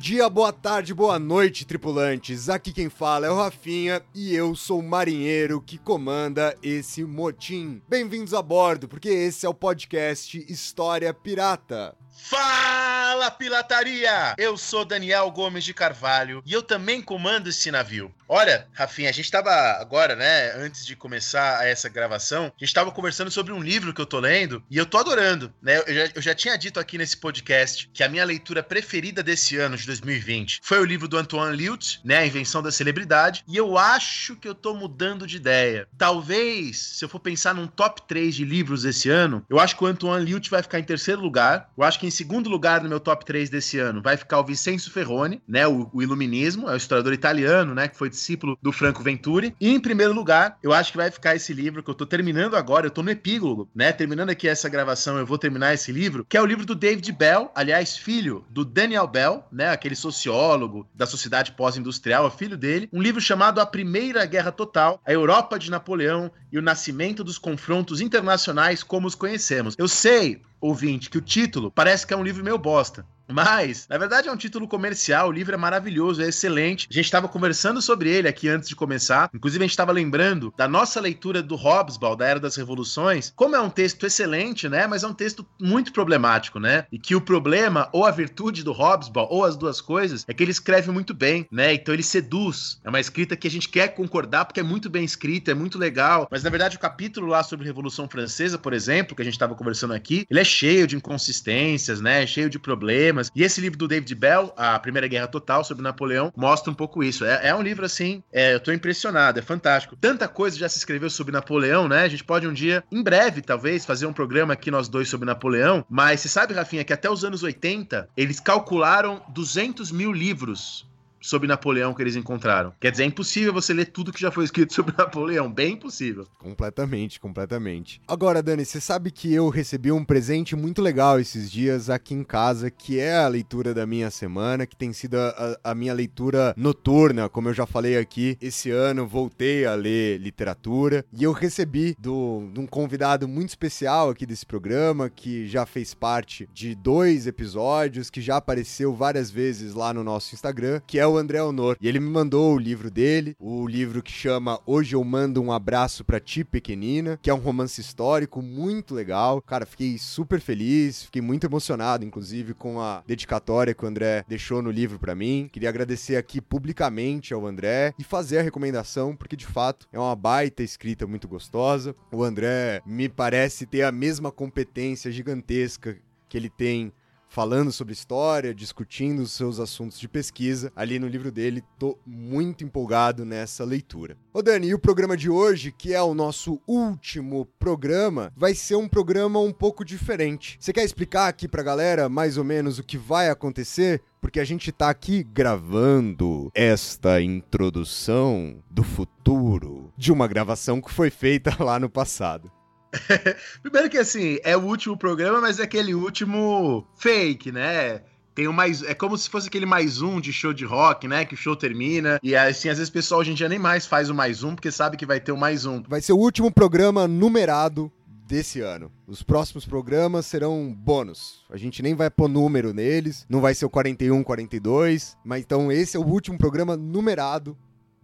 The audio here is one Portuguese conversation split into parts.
Dia, boa tarde, boa noite, tripulantes. Aqui quem fala é o Rafinha e eu sou o marinheiro que comanda esse motim. Bem-vindos a bordo, porque esse é o podcast História Pirata. Fala, pirataria! Eu sou Daniel Gomes de Carvalho e eu também comando esse navio. Olha, Rafinha, a gente tava agora, né, antes de começar essa gravação, a gente tava conversando sobre um livro que eu tô lendo e eu tô adorando, né? Eu já, eu já tinha dito aqui nesse podcast que a minha leitura preferida desse ano, de 2020, foi o livro do Antoine Liut, né, A Invenção da Celebridade, e eu acho que eu tô mudando de ideia. Talvez, se eu for pensar num top 3 de livros desse ano, eu acho que o Antoine Liut vai ficar em terceiro lugar, eu acho que em segundo lugar no meu top 3 desse ano vai ficar o Vincenzo Ferroni, né, o, o Iluminismo, é o historiador italiano, né, que foi discípulo do Franco Venturi. E em primeiro lugar, eu acho que vai ficar esse livro que eu tô terminando agora, eu tô no epílogo, né, terminando aqui essa gravação, eu vou terminar esse livro, que é o livro do David Bell, aliás, filho do Daniel Bell, né, aquele sociólogo da sociedade pós-industrial, é filho dele, um livro chamado A Primeira Guerra Total, a Europa de Napoleão e o nascimento dos confrontos internacionais como os conhecemos. Eu sei, ouvinte, que o título parece que é um livro meio bosta. Mas, na verdade, é um título comercial. O livro é maravilhoso, é excelente. A gente estava conversando sobre ele aqui antes de começar. Inclusive, a gente estava lembrando da nossa leitura do Hobsbawm, da Era das Revoluções. Como é um texto excelente, né? Mas é um texto muito problemático, né? E que o problema, ou a virtude do Hobsbawm, ou as duas coisas, é que ele escreve muito bem, né? Então ele seduz. É uma escrita que a gente quer concordar porque é muito bem escrita, é muito legal. Mas, na verdade, o capítulo lá sobre Revolução Francesa, por exemplo, que a gente estava conversando aqui, ele é cheio de inconsistências, né? Cheio de problemas. E esse livro do David Bell, A Primeira Guerra Total, sobre Napoleão, mostra um pouco isso. É, é um livro assim, é, eu tô impressionado, é fantástico. Tanta coisa já se escreveu sobre Napoleão, né? A gente pode um dia, em breve, talvez, fazer um programa aqui nós dois sobre Napoleão. Mas você sabe, Rafinha, que até os anos 80, eles calcularam 200 mil livros sobre Napoleão que eles encontraram. Quer dizer, é impossível você ler tudo que já foi escrito sobre Napoleão. Bem impossível. Completamente, completamente. Agora, Dani, você sabe que eu recebi um presente muito legal esses dias aqui em casa, que é a leitura da minha semana, que tem sido a, a minha leitura noturna, como eu já falei aqui. Esse ano voltei a ler literatura e eu recebi do, de um convidado muito especial aqui desse programa, que já fez parte de dois episódios, que já apareceu várias vezes lá no nosso Instagram, que é o André Honor. E ele me mandou o livro dele, o livro que chama Hoje Eu Mando um Abraço pra Ti Pequenina, que é um romance histórico muito legal. Cara, fiquei super feliz, fiquei muito emocionado, inclusive, com a dedicatória que o André deixou no livro para mim. Queria agradecer aqui publicamente ao André e fazer a recomendação, porque de fato é uma baita escrita muito gostosa. O André me parece ter a mesma competência gigantesca que ele tem falando sobre história, discutindo os seus assuntos de pesquisa ali no livro dele. Tô muito empolgado nessa leitura. Ô Dani, e o programa de hoje, que é o nosso último programa, vai ser um programa um pouco diferente. Você quer explicar aqui pra galera mais ou menos o que vai acontecer? Porque a gente tá aqui gravando esta introdução do futuro de uma gravação que foi feita lá no passado. Primeiro que assim, é o último programa, mas é aquele último fake, né? Tem um mais. É como se fosse aquele mais um de show de rock, né? Que o show termina. E assim, às vezes o pessoal hoje em dia nem mais faz o mais um, porque sabe que vai ter o mais um. Vai ser o último programa numerado desse ano. Os próximos programas serão bônus. A gente nem vai pôr número neles, não vai ser o 41, 42, mas então esse é o último programa numerado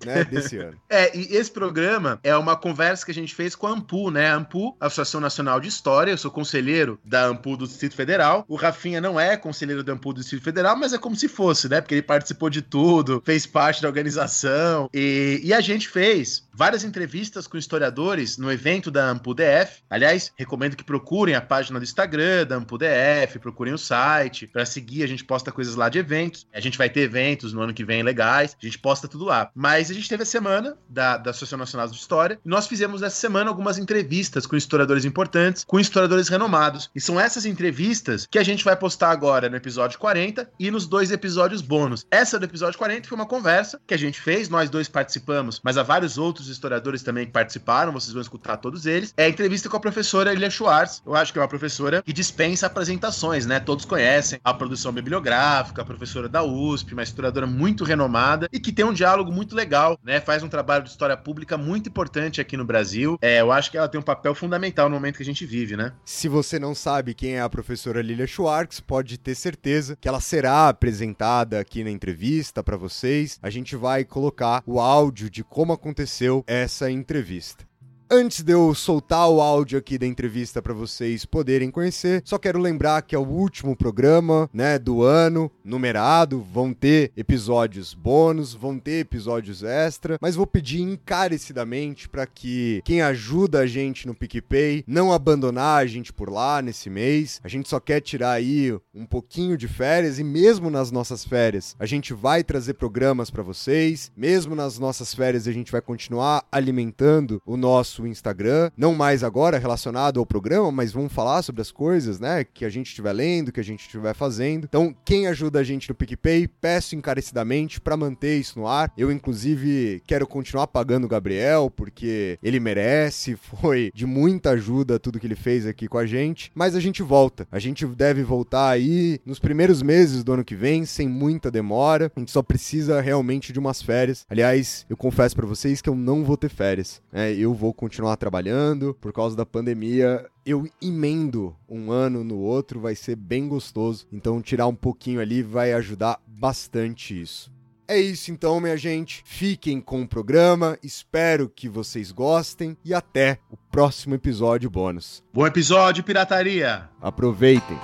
né, desse ano. É, e esse programa é uma conversa que a gente fez com a AMPU, né? A AMPU, Associação Nacional de História, eu sou conselheiro da AMPU do Distrito Federal. O Rafinha não é conselheiro da AMPU do Distrito Federal, mas é como se fosse, né? Porque ele participou de tudo, fez parte da organização. E, e a gente fez várias entrevistas com historiadores no evento da AMPU DF. Aliás, recomendo que procurem a página do Instagram da AMPU DF, procurem o site para seguir. A gente posta coisas lá de eventos. A gente vai ter eventos no ano que vem legais. A gente posta tudo lá. Mas Mas a gente teve a semana da, da Associação Nacional de História e nós fizemos essa semana algumas entrevistas com historiadores importantes, com historiadores renomados. E são essas entrevistas que a gente vai postar agora no episódio 40 e nos dois episódios bônus. Essa do episódio 40 foi uma conversa que a gente fez, nós dois participamos, mas há vários outros historiadores também que participaram, vocês vão escutar todos eles. É a entrevista com a professora Elia Schwartz. Eu acho que é uma professora que dispensa apresentações, né? Todos conhecem a produção bibliográfica, a professora da USP, uma historiadora muito renomada e que tem um diálogo muito legal, né? Faz um trabalho de história pública muito importante aqui no Brasil. É, eu acho que ela tem um papel fundamental no momento que a gente vive, né? Se você não sabe quem é a professora Lilia Schwartz, pode ter certeza que ela será apresentada aqui na entrevista para vocês. A gente vai colocar o áudio de como aconteceu essa entrevista. Antes de eu soltar o áudio aqui da entrevista para vocês poderem conhecer, só quero lembrar que é o último programa, né, do ano, numerado, vão ter episódios bônus, vão ter episódios extra, mas vou pedir encarecidamente para que quem ajuda a gente no PicPay não abandonar a gente por lá nesse mês. A gente só quer tirar aí um pouquinho de férias e mesmo nas nossas férias, a gente vai trazer programas para vocês. Mesmo nas nossas férias, a gente vai continuar alimentando o nosso nosso Instagram, não mais agora relacionado ao programa, mas vamos falar sobre as coisas, né, que a gente estiver lendo, que a gente estiver fazendo. Então, quem ajuda a gente no PicPay, peço encarecidamente para manter isso no ar. Eu, inclusive, quero continuar pagando o Gabriel, porque ele merece, foi de muita ajuda tudo que ele fez aqui com a gente, mas a gente volta. A gente deve voltar aí nos primeiros meses do ano que vem, sem muita demora. A gente só precisa realmente de umas férias. Aliás, eu confesso para vocês que eu não vou ter férias. Né? Eu vou continuar trabalhando. Por causa da pandemia, eu emendo um ano no outro, vai ser bem gostoso. Então, tirar um pouquinho ali vai ajudar bastante isso. É isso então, minha gente. Fiquem com o programa, espero que vocês gostem e até o próximo episódio bônus. Bom episódio, pirataria! Aproveitem!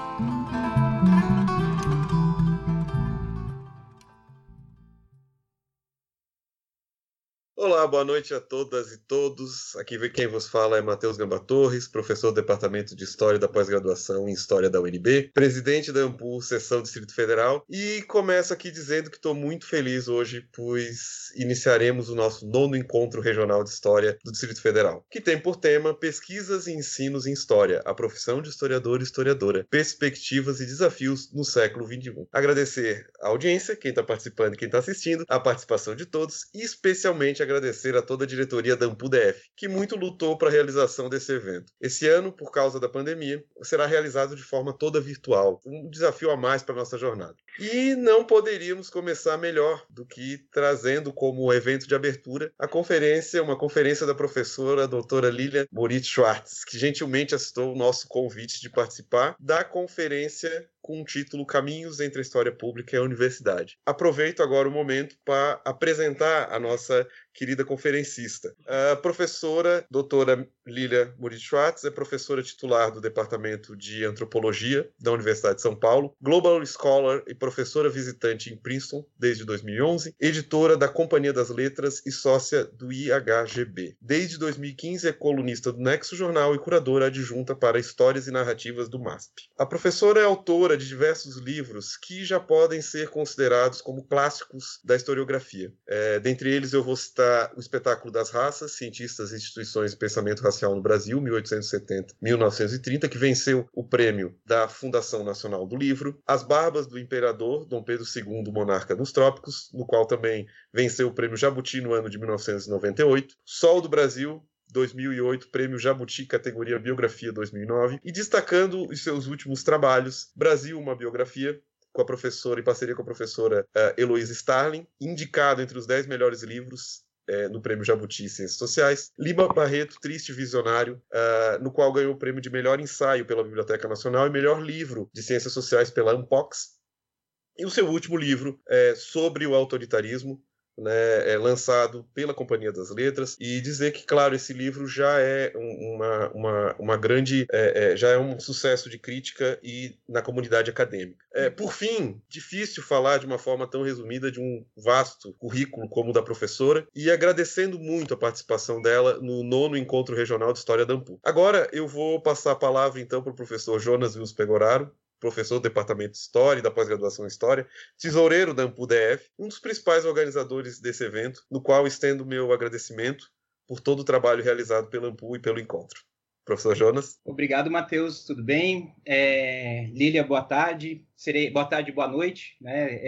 Olá, boa noite a todas e todos. Aqui quem vos fala é Matheus Gamba Torres, professor do Departamento de História da Pós-Graduação em História da UNB, presidente da Ampul, Seção Distrito Federal, e começo aqui dizendo que estou muito feliz hoje, pois iniciaremos o nosso nono encontro regional de História do Distrito Federal, que tem por tema Pesquisas e Ensinos em História, a profissão de historiador e historiadora, perspectivas e desafios no século XXI. Agradecer a audiência, quem está participando e quem está assistindo, a participação de todos, e especialmente a agradecer a toda a diretoria da AmpulDF, que muito lutou para a realização desse evento. Esse ano, por causa da pandemia, será realizado de forma toda virtual, um desafio a mais para nossa jornada. E não poderíamos começar melhor do que trazendo como evento de abertura a conferência, uma conferência da professora doutora Lilian Moritz Schwartz, que gentilmente aceitou o nosso convite de participar da conferência com o título Caminhos entre a História Pública e a Universidade. Aproveito agora o momento para apresentar a nossa querida conferencista. A professora doutora Lilia Murit Schwartz é professora titular do Departamento de Antropologia da Universidade de São Paulo, Global Scholar e professora visitante em Princeton desde 2011, editora da Companhia das Letras e sócia do IHGB. Desde 2015 é colunista do Nexo Jornal e curadora adjunta para Histórias e Narrativas do MASP. A professora é autora de diversos livros que já podem ser considerados como clássicos da historiografia. É, dentre eles eu vou citar o espetáculo das raças, cientistas e instituições de pensamento racial no Brasil, 1870-1930, que venceu o prêmio da Fundação Nacional do Livro, As Barbas do Imperador, Dom Pedro II, Monarca dos Trópicos, no qual também venceu o prêmio Jabuti no ano de 1998, Sol do Brasil, 2008, Prêmio Jabuti, categoria Biografia 2009, e destacando os seus últimos trabalhos, Brasil, uma biografia, com a professora, em parceria com a professora uh, Heloísa Starling, indicado entre os 10 melhores livros é, no Prêmio Jabuti Ciências Sociais. Lima Barreto, Triste Visionário, uh, no qual ganhou o prêmio de melhor ensaio pela Biblioteca Nacional e melhor livro de Ciências Sociais pela Ampox. E o seu último livro é sobre o autoritarismo, né, é lançado pela Companhia das Letras e dizer que, claro, esse livro já é uma, uma, uma grande, é, é, já é um sucesso de crítica e na comunidade acadêmica. É, por fim, difícil falar de uma forma tão resumida de um vasto currículo como o da professora e agradecendo muito a participação dela no nono Encontro Regional de História da Ampu. Agora eu vou passar a palavra então para o professor Jonas Wilson Pegoraro, professor do Departamento de História e da pós-graduação em História, tesoureiro da AMPU-DF, um dos principais organizadores desse evento, no qual estendo meu agradecimento por todo o trabalho realizado pela AMPU e pelo encontro. Professor Jonas. Obrigado, Matheus. Tudo bem? É, Lília, boa tarde. Serei, boa tarde, boa noite. Né?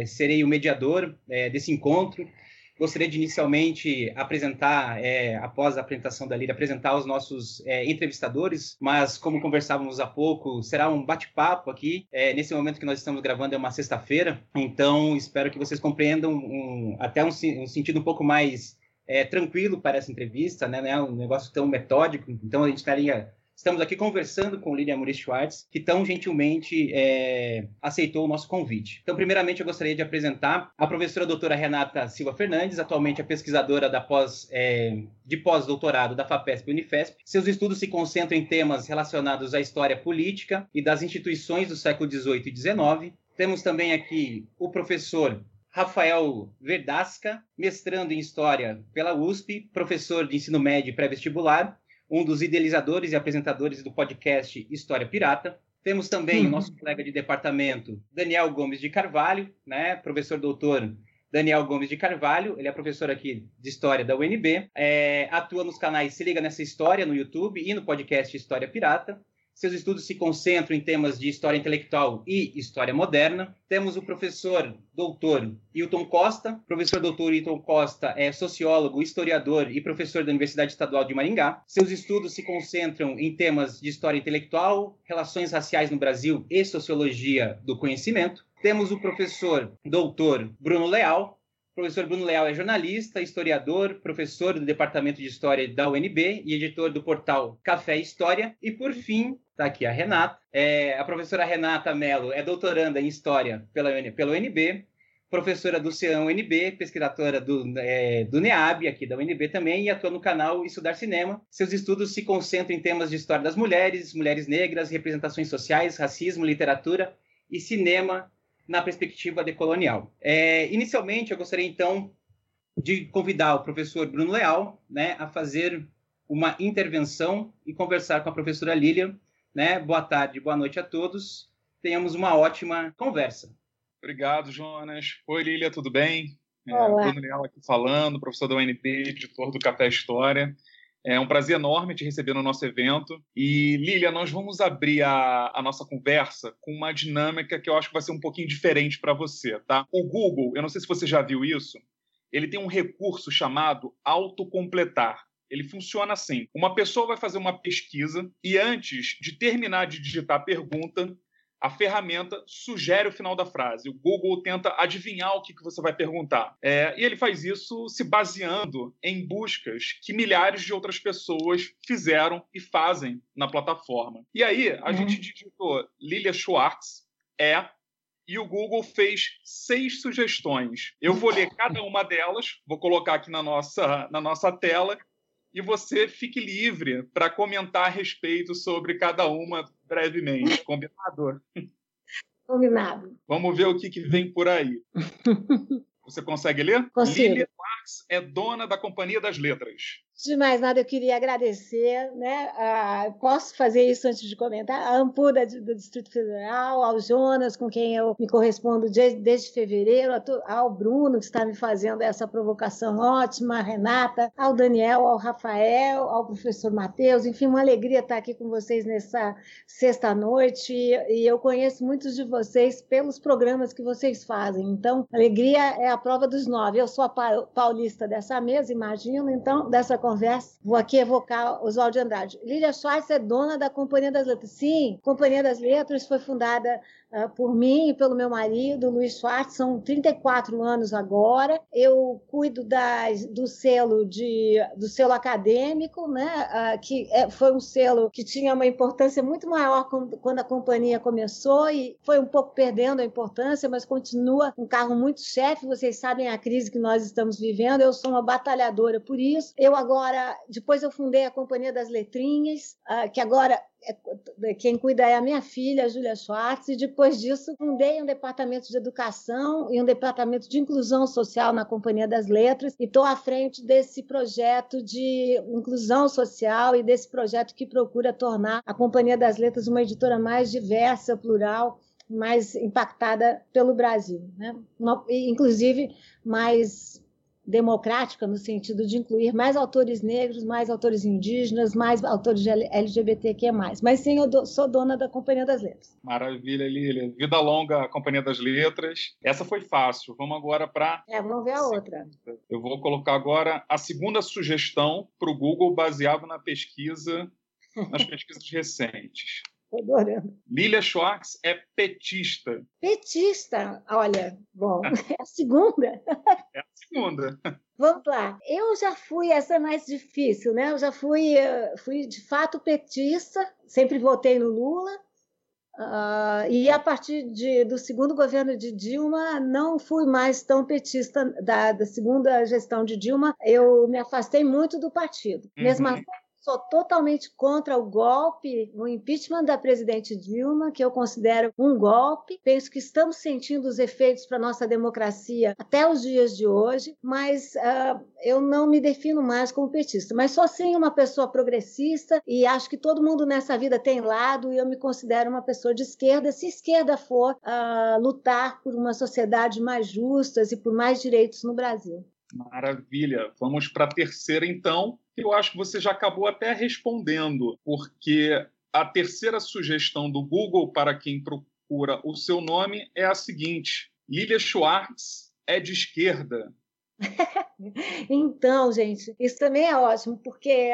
É, serei o mediador é, desse encontro. Gostaria de inicialmente apresentar, é, após a apresentação da Lília, apresentar os nossos é, entrevistadores, mas como conversávamos há pouco, será um bate-papo aqui. É, nesse momento que nós estamos gravando é uma sexta-feira, então espero que vocês compreendam um, até um, um sentido um pouco mais é, tranquilo para essa entrevista, né? Não é um negócio tão metódico. Então a gente estaria Estamos aqui conversando com Lilian Muri Schwartz, que tão gentilmente é, aceitou o nosso convite. Então, primeiramente, eu gostaria de apresentar a professora doutora Renata Silva Fernandes, atualmente a pesquisadora da pós, é, de pós-doutorado da FAPESP e Unifesp. Seus estudos se concentram em temas relacionados à história política e das instituições do século XVIII e XIX. Temos também aqui o professor Rafael Verdasca, mestrando em História pela USP, professor de ensino médio pré-vestibular, um dos idealizadores e apresentadores do podcast História Pirata. Temos também o uhum. nosso colega de departamento, Daniel Gomes de Carvalho, né, professor doutor Daniel Gomes de Carvalho, ele é professor aqui de História da UNB, é, atua nos canais Se Liga Nessa História no YouTube e no podcast História Pirata. Seus estudos se concentram em temas de história intelectual e história moderna. Temos o professor doutor Hilton Costa. professor doutor Hilton Costa é sociólogo, historiador e professor da Universidade Estadual de Maringá. Seus estudos se concentram em temas de história intelectual, relações raciais no Brasil e sociologia do conhecimento. Temos o professor doutor Bruno Leal, o professor Bruno Leal é jornalista, historiador, professor do Departamento de História da UNB e editor do portal Café História. E, por fim, está aqui a Renata. É, a professora Renata Mello é doutoranda em História pela, pela UNB, professora do CEAM UNB, pesquisadora do, é, do NEAB, aqui da UNB também, e atua no canal Estudar Cinema. Seus estudos se concentram em temas de história das mulheres, mulheres negras, representações sociais, racismo, literatura e cinema na perspectiva decolonial. É, inicialmente, eu gostaria, então, de convidar o professor Bruno Leal né, a fazer uma intervenção e conversar com a professora Lilian. Né? Boa tarde, boa noite a todos. Tenhamos uma ótima conversa. Obrigado, Jonas. Oi, Lília, tudo bem? É, Olá. Bruno Leal aqui falando, professor da UNP, editor do Café História. É um prazer enorme te receber no nosso evento. E, Lília, nós vamos abrir a, a, nossa conversa com uma dinâmica que eu acho que vai ser um pouquinho diferente para você, tá? O Google, eu não sei se você já viu isso, ele tem um recurso chamado autocompletar. Ele funciona assim: uma pessoa vai fazer uma pesquisa e antes de terminar de digitar a pergunta, a ferramenta sugere o final da frase. O Google tenta adivinhar o que, que você vai perguntar. É, e ele faz isso se baseando em buscas que milhares de outras pessoas fizeram e fazem na plataforma. E aí, a uhum. gente digitou Lilia Schwartz, é, e o Google fez seis sugestões. Eu vou ler cada uma delas, vou colocar aqui na nossa, na nossa tela, e você fique livre para comentar a respeito sobre cada uma brevemente. Combinado? Combinado. Vamos ver o que, que vem por aí. Você consegue ler? Consigo. Lilia Marx é dona da Companhia das Letras. De mais nada, eu queria agradecer, né? Posso fazer isso antes de comentar? A Ampura do Distrito Federal, ao Jonas, com quem eu me correspondo desde, desde fevereiro, ao Bruno, que está me fazendo essa provocação ótima, a Renata, ao Daniel, ao Rafael, ao professor Matheus, enfim, uma alegria estar aqui com vocês nessa sexta-noite. E eu conheço muitos de vocês pelos programas que vocês fazem. Então, alegria é a prova dos nove. Eu sou a paulista dessa mesa, imagino, então, dessa conversa conversa, vou aqui evocar Oswaldo de Andrade. Lília Schwartz é dona da Companhia das Letras. Sim, Companhia das Letras foi fundada por mim e pelo meu marido, Luiz Schwartz, são 34 anos agora. Eu cuido das, do selo de, do selo acadêmico, né, uh, que é, foi um selo que tinha uma importância muito maior quando, a companhia começou e foi um pouco perdendo a importância, mas continua um carro muito chefe. Vocês sabem a crise que nós estamos vivendo. Eu sou uma batalhadora por isso. Eu agora depois eu fundei a Companhia das Letrinhas, uh, que agora quem cuida é a minha filha, a Júlia Schwartz, e depois disso fundei um departamento de educação e um departamento de inclusão social na Companhia das Letras e estou à frente desse projeto de inclusão social e desse projeto que procura tornar a Companhia das Letras uma editora mais diversa, plural, mais impactada pelo Brasil, né? inclusive mais democrática no sentido de incluir mais autores negros, mais autores indígenas, mais autores LGBTQ+. Mas sim, eu sou dona da Companhia das Letras. Maravilha, Lília. Vida longa, Companhia das Letras. Essa foi fácil. Vamos agora para... É, vamos ver a outra. Eu vou colocar agora a segunda sugestão para o Google baseado na pesquisa, nas pesquisas recentes. Estou adorando. Lilia Schwartz é petista. Petista? Olha, bom, é a segunda. É a segunda. Vamos lá. Eu já fui, essa é mais difícil, né? Eu já fui, eh, fui de fato petista, sempre votei no Lula. Uh, e a partir de, do segundo governo de Dilma, não fui mais tão petista. Da, da segunda gestão de Dilma, eu me afastei muito do partido. Uhum. Mesmo assim, Sou totalmente contra o golpe, o impeachment da presidente Dilma, que eu considero um golpe. Penso que estamos sentindo os efeitos para nossa democracia até os dias de hoje, mas uh, eu não me defino mais como petista. Mas sou sim uma pessoa progressista e acho que todo mundo nessa vida tem lado e eu me considero uma pessoa de esquerda. Se esquerda for uh, lutar por uma sociedade mais justa e por mais direitos no Brasil. Maravilha. Vamos para a terceira, então. Eu acho que você já acabou até respondendo, porque a terceira sugestão do Google para quem procura o seu nome é a seguinte: Lilia Schwartz é de esquerda. então, gente, isso também é ótimo, porque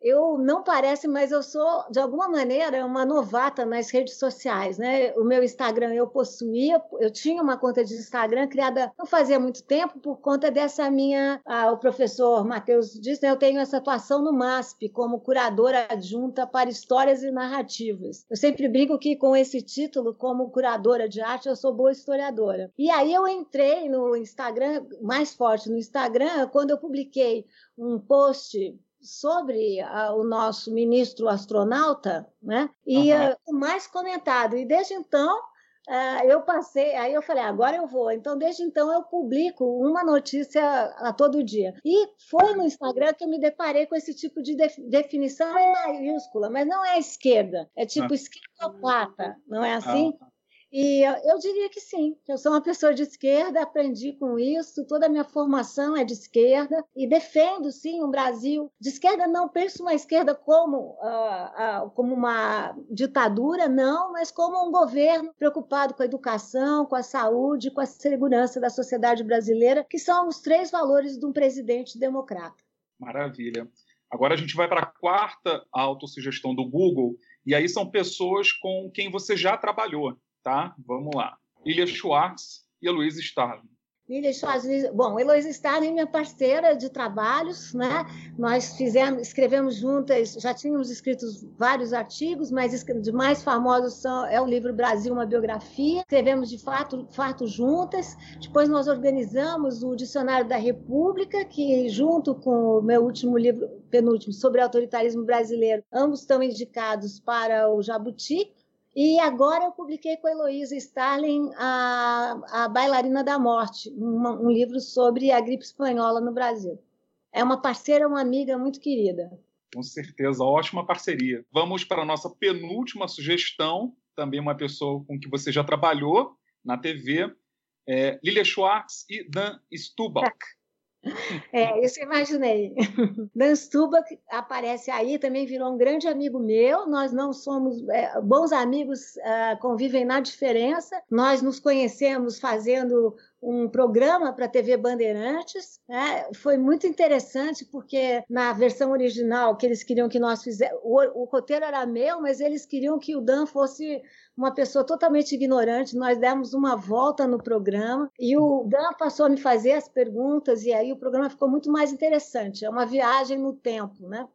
eu não parece, mas eu sou, de alguma maneira, uma novata nas redes sociais, né? O meu Instagram eu possuía, eu tinha uma conta de Instagram criada não fazia muito tempo por conta dessa minha, ah, o professor Matheus disse, né? eu tenho essa atuação no MASP como curadora adjunta para histórias e narrativas. Eu sempre brinco que com esse título, como curadora de arte, eu sou boa historiadora. E aí eu entrei no Instagram, mais forte no Instagram, quando eu publiquei um post sobre a, o nosso ministro astronauta, né? E uhum. uh, o mais comentado. E desde então uh, eu passei, aí eu falei, agora eu vou. Então, desde então eu publico uma notícia a todo dia. E foi no Instagram que eu me deparei com esse tipo de definição em maiúscula, mas não é esquerda, é tipo uhum. esquerdopata, não é assim? Uhum. E eu diria que sim. Eu sou uma pessoa de esquerda, aprendi com isso, toda a minha formação é de esquerda e defendo sim um Brasil de esquerda. Não penso uma esquerda como, uh, uh, como uma ditadura, não, mas como um governo preocupado com a educação, com a saúde, com a segurança da sociedade brasileira, que são os três valores de um presidente democrata. Maravilha. Agora a gente vai para a quarta autossugestão do Google, e aí são pessoas com quem você já trabalhou tá? Vamos lá. Ilha Schwartz e a Luísa Starling. Lília Schwartz, bom, Heloísa Starling é minha parceira de trabalhos, né? Nós fizemos, escrevemos juntas, já tínhamos escrito vários artigos, mas os mais famosos são é o livro Brasil, uma biografia. Escrevemos de fato, fato juntas. Depois nós organizamos o Dicionário da República, que junto com o meu último livro, penúltimo, sobre autoritarismo brasileiro, ambos estão indicados para o Jabuti. E agora eu publiquei com a Heloísa Starling a, a Bailarina da Morte, uma, um livro sobre a gripe espanhola no Brasil. É uma parceira, uma amiga muito querida. Com certeza, ótima parceria. Vamos para a nossa penúltima sugestão, também uma pessoa com que você já trabalhou na TV, é Lilia Schwartz e Dan Stubach. É, isso eu imaginei. Dan Stubach aparece aí, também virou um grande amigo meu. Nós não somos é, bons amigos, é, convivem na diferença. Nós nos conhecemos fazendo um programa para a TV Bandeirantes. Né? Foi muito interessante, porque na versão original que eles queriam que nós fizéssemos, o, o roteiro era meu, mas eles queriam que o Dan fosse uma pessoa totalmente ignorante. Nós demos uma volta no programa e o Dan passou a me fazer as perguntas e aí o programa ficou muito mais interessante. É uma viagem no tempo, né?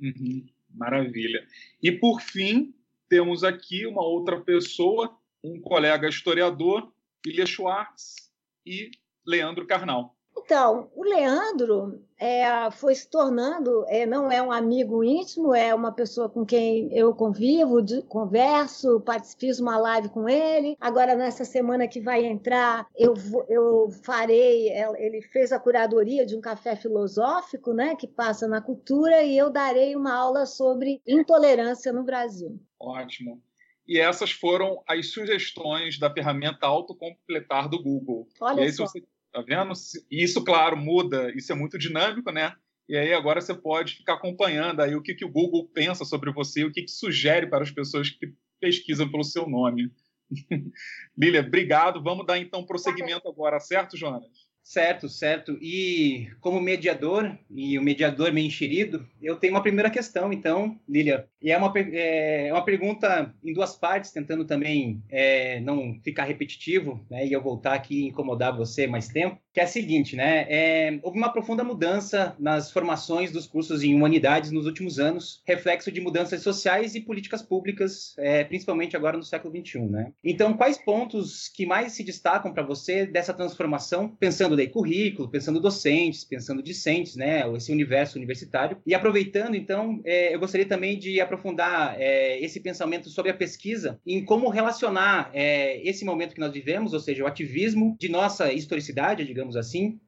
Uhum, maravilha. E por fim, temos aqui uma outra pessoa, um colega historiador, Ilha Schwartz e Leandro Carnal. Então, o Leandro é, foi se tornando, é, não é um amigo íntimo, é uma pessoa com quem eu convivo, de, converso, fiz uma live com ele. Agora, nessa semana que vai entrar, eu, eu farei, é, ele fez a curadoria de um café filosófico, né, que passa na cultura, e eu darei uma aula sobre intolerância no Brasil. Ótimo. E essas foram as sugestões da ferramenta autocompletar do Google. Olha e aí, só. Você, tá vendo? Isso, claro, muda. Isso é muito dinâmico, né? E aí agora você pode ficar acompanhando aí o que, que o Google pensa sobre você, o que, que sugere para as pessoas que pesquisam pelo seu nome. Lília, obrigado. Vamos dar então prosseguimento agora, certo, Jonas? Certo, certo. E como mediador, e o mediador meio enxerido, eu tenho uma primeira questão, então, Lilia. E é uma, é uma pergunta em duas partes, tentando também é, não ficar repetitivo, né? E eu voltar aqui e incomodar você mais tempo, que é a seguinte, né? É, houve uma profunda mudança nas formações dos cursos em humanidades nos últimos anos, reflexo de mudanças sociais e políticas públicas, é, principalmente agora no século XXI, né? Então, quais pontos que mais se destacam para você dessa transformação, pensando daí currículo, pensando docentes, pensando discentes, né, esse universo universitário. E aproveitando, então, é, eu gostaria também de aprofundar é, esse pensamento sobre a pesquisa em como relacionar é, esse momento que nós vivemos, ou seja, o ativismo de nossa historicidade, digamos assim,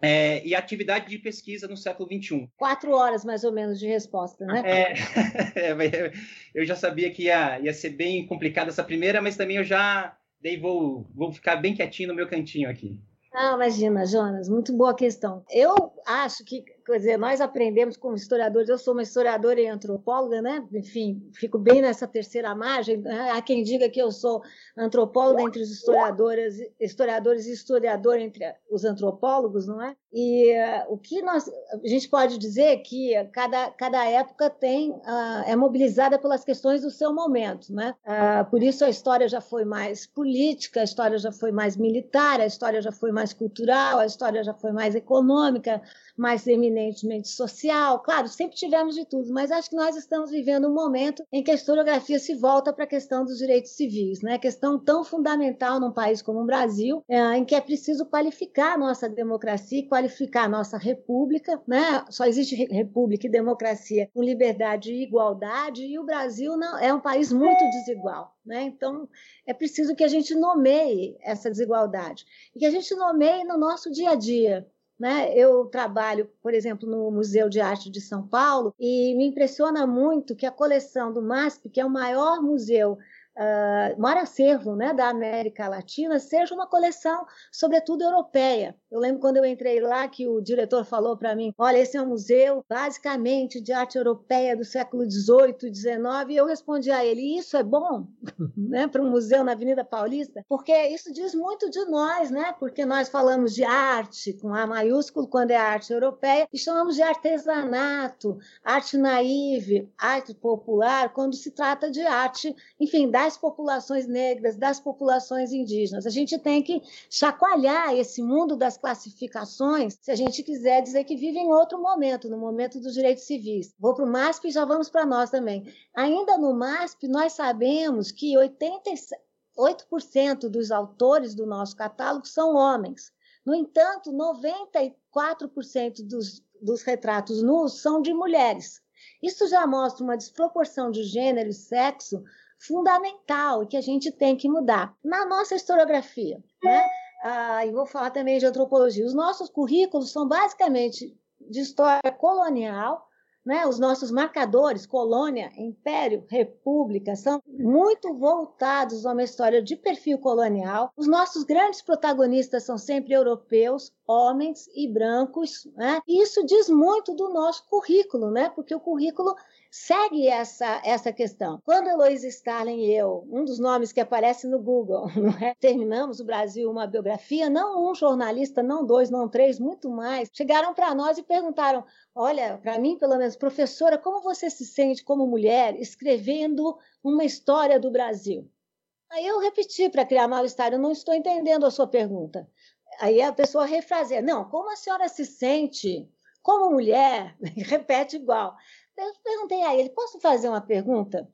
é, e atividade de pesquisa no século XXI. Quatro horas, mais ou menos, de resposta, né? É, é eu já sabia que ia, ia ser bem complicada essa primeira, mas também eu já dei, vou, vou ficar bem quietinho no meu cantinho aqui. Ah, imagina, Jonas, muito boa questão. Eu acho que quer dizer, nós aprendemos como historiadores, eu sou uma historiadora e antropóloga, né? Enfim, fico bem nessa terceira margem. Há quem diga que eu sou antropóloga entre os historiadores, historiadores e historiador entre os antropólogos, não é? E uh, o que nós, a gente pode dizer que cada, cada época tem uh, é mobilizada pelas questões do seu momento, né? Uh, por isso a história já foi mais política, a história já foi mais militar, a história já foi mais cultural, a história já foi mais econômica, mais eminentemente social. Claro, sempre tivemos de tudo, mas acho que nós estamos vivendo um momento em que a historiografia se volta para a questão dos direitos civis, né? questão tão fundamental num país como o Brasil, é, em que é preciso qualificar a nossa democracia, qualificar a nossa república. Né? Só existe república e democracia com liberdade e igualdade, e o Brasil não é um país muito desigual. Né? Então, é preciso que a gente nomeie essa desigualdade e que a gente nomeie no nosso dia a dia. Né? Eu trabalho, por exemplo, no Museu de Arte de São Paulo e me impressiona muito que a coleção do MASP, que é o maior museu uh, maior acervo né, da América Latina seja uma coleção, sobretudo europeia. Eu lembro quando eu entrei lá que o diretor falou para mim: olha, esse é um museu basicamente de arte europeia do século XVIII XIX. E eu respondi a ele: isso é bom né, para um museu na Avenida Paulista? Porque isso diz muito de nós, né? porque nós falamos de arte com A maiúsculo quando é arte europeia e chamamos de artesanato, arte naive, arte popular, quando se trata de arte, enfim, da das populações negras, das populações indígenas. A gente tem que chacoalhar esse mundo das classificações se a gente quiser dizer que vive em outro momento, no momento dos direitos civis. Vou para o MASP e já vamos para nós também. Ainda no MASP, nós sabemos que 88% dos autores do nosso catálogo são homens. No entanto, 94% dos, dos retratos nus são de mulheres. Isso já mostra uma desproporção de gênero e sexo fundamental que a gente tem que mudar. Na nossa historiografia, né? Ah, e vou falar também de antropologia. Os nossos currículos são basicamente de história colonial, né? Os nossos marcadores, colônia, império, república, são muito voltados a uma história de perfil colonial. Os nossos grandes protagonistas são sempre europeus, homens e brancos. Né? E isso diz muito do nosso currículo, né? porque o currículo segue essa, essa questão. Quando Heloísa Starling e eu, um dos nomes que aparece no Google, é? terminamos o Brasil uma biografia, não um jornalista, não dois, não três, muito mais, chegaram para nós e perguntaram: olha, para mim, pelo menos, professora, como você se sente como mulher escrevendo uma história do Brasil? Aí eu repeti para criar mal-estar, eu não estou entendendo a sua pergunta. Aí a pessoa refraseia: não, como a senhora se sente como mulher? Repete igual. Eu perguntei a ele: posso fazer uma pergunta?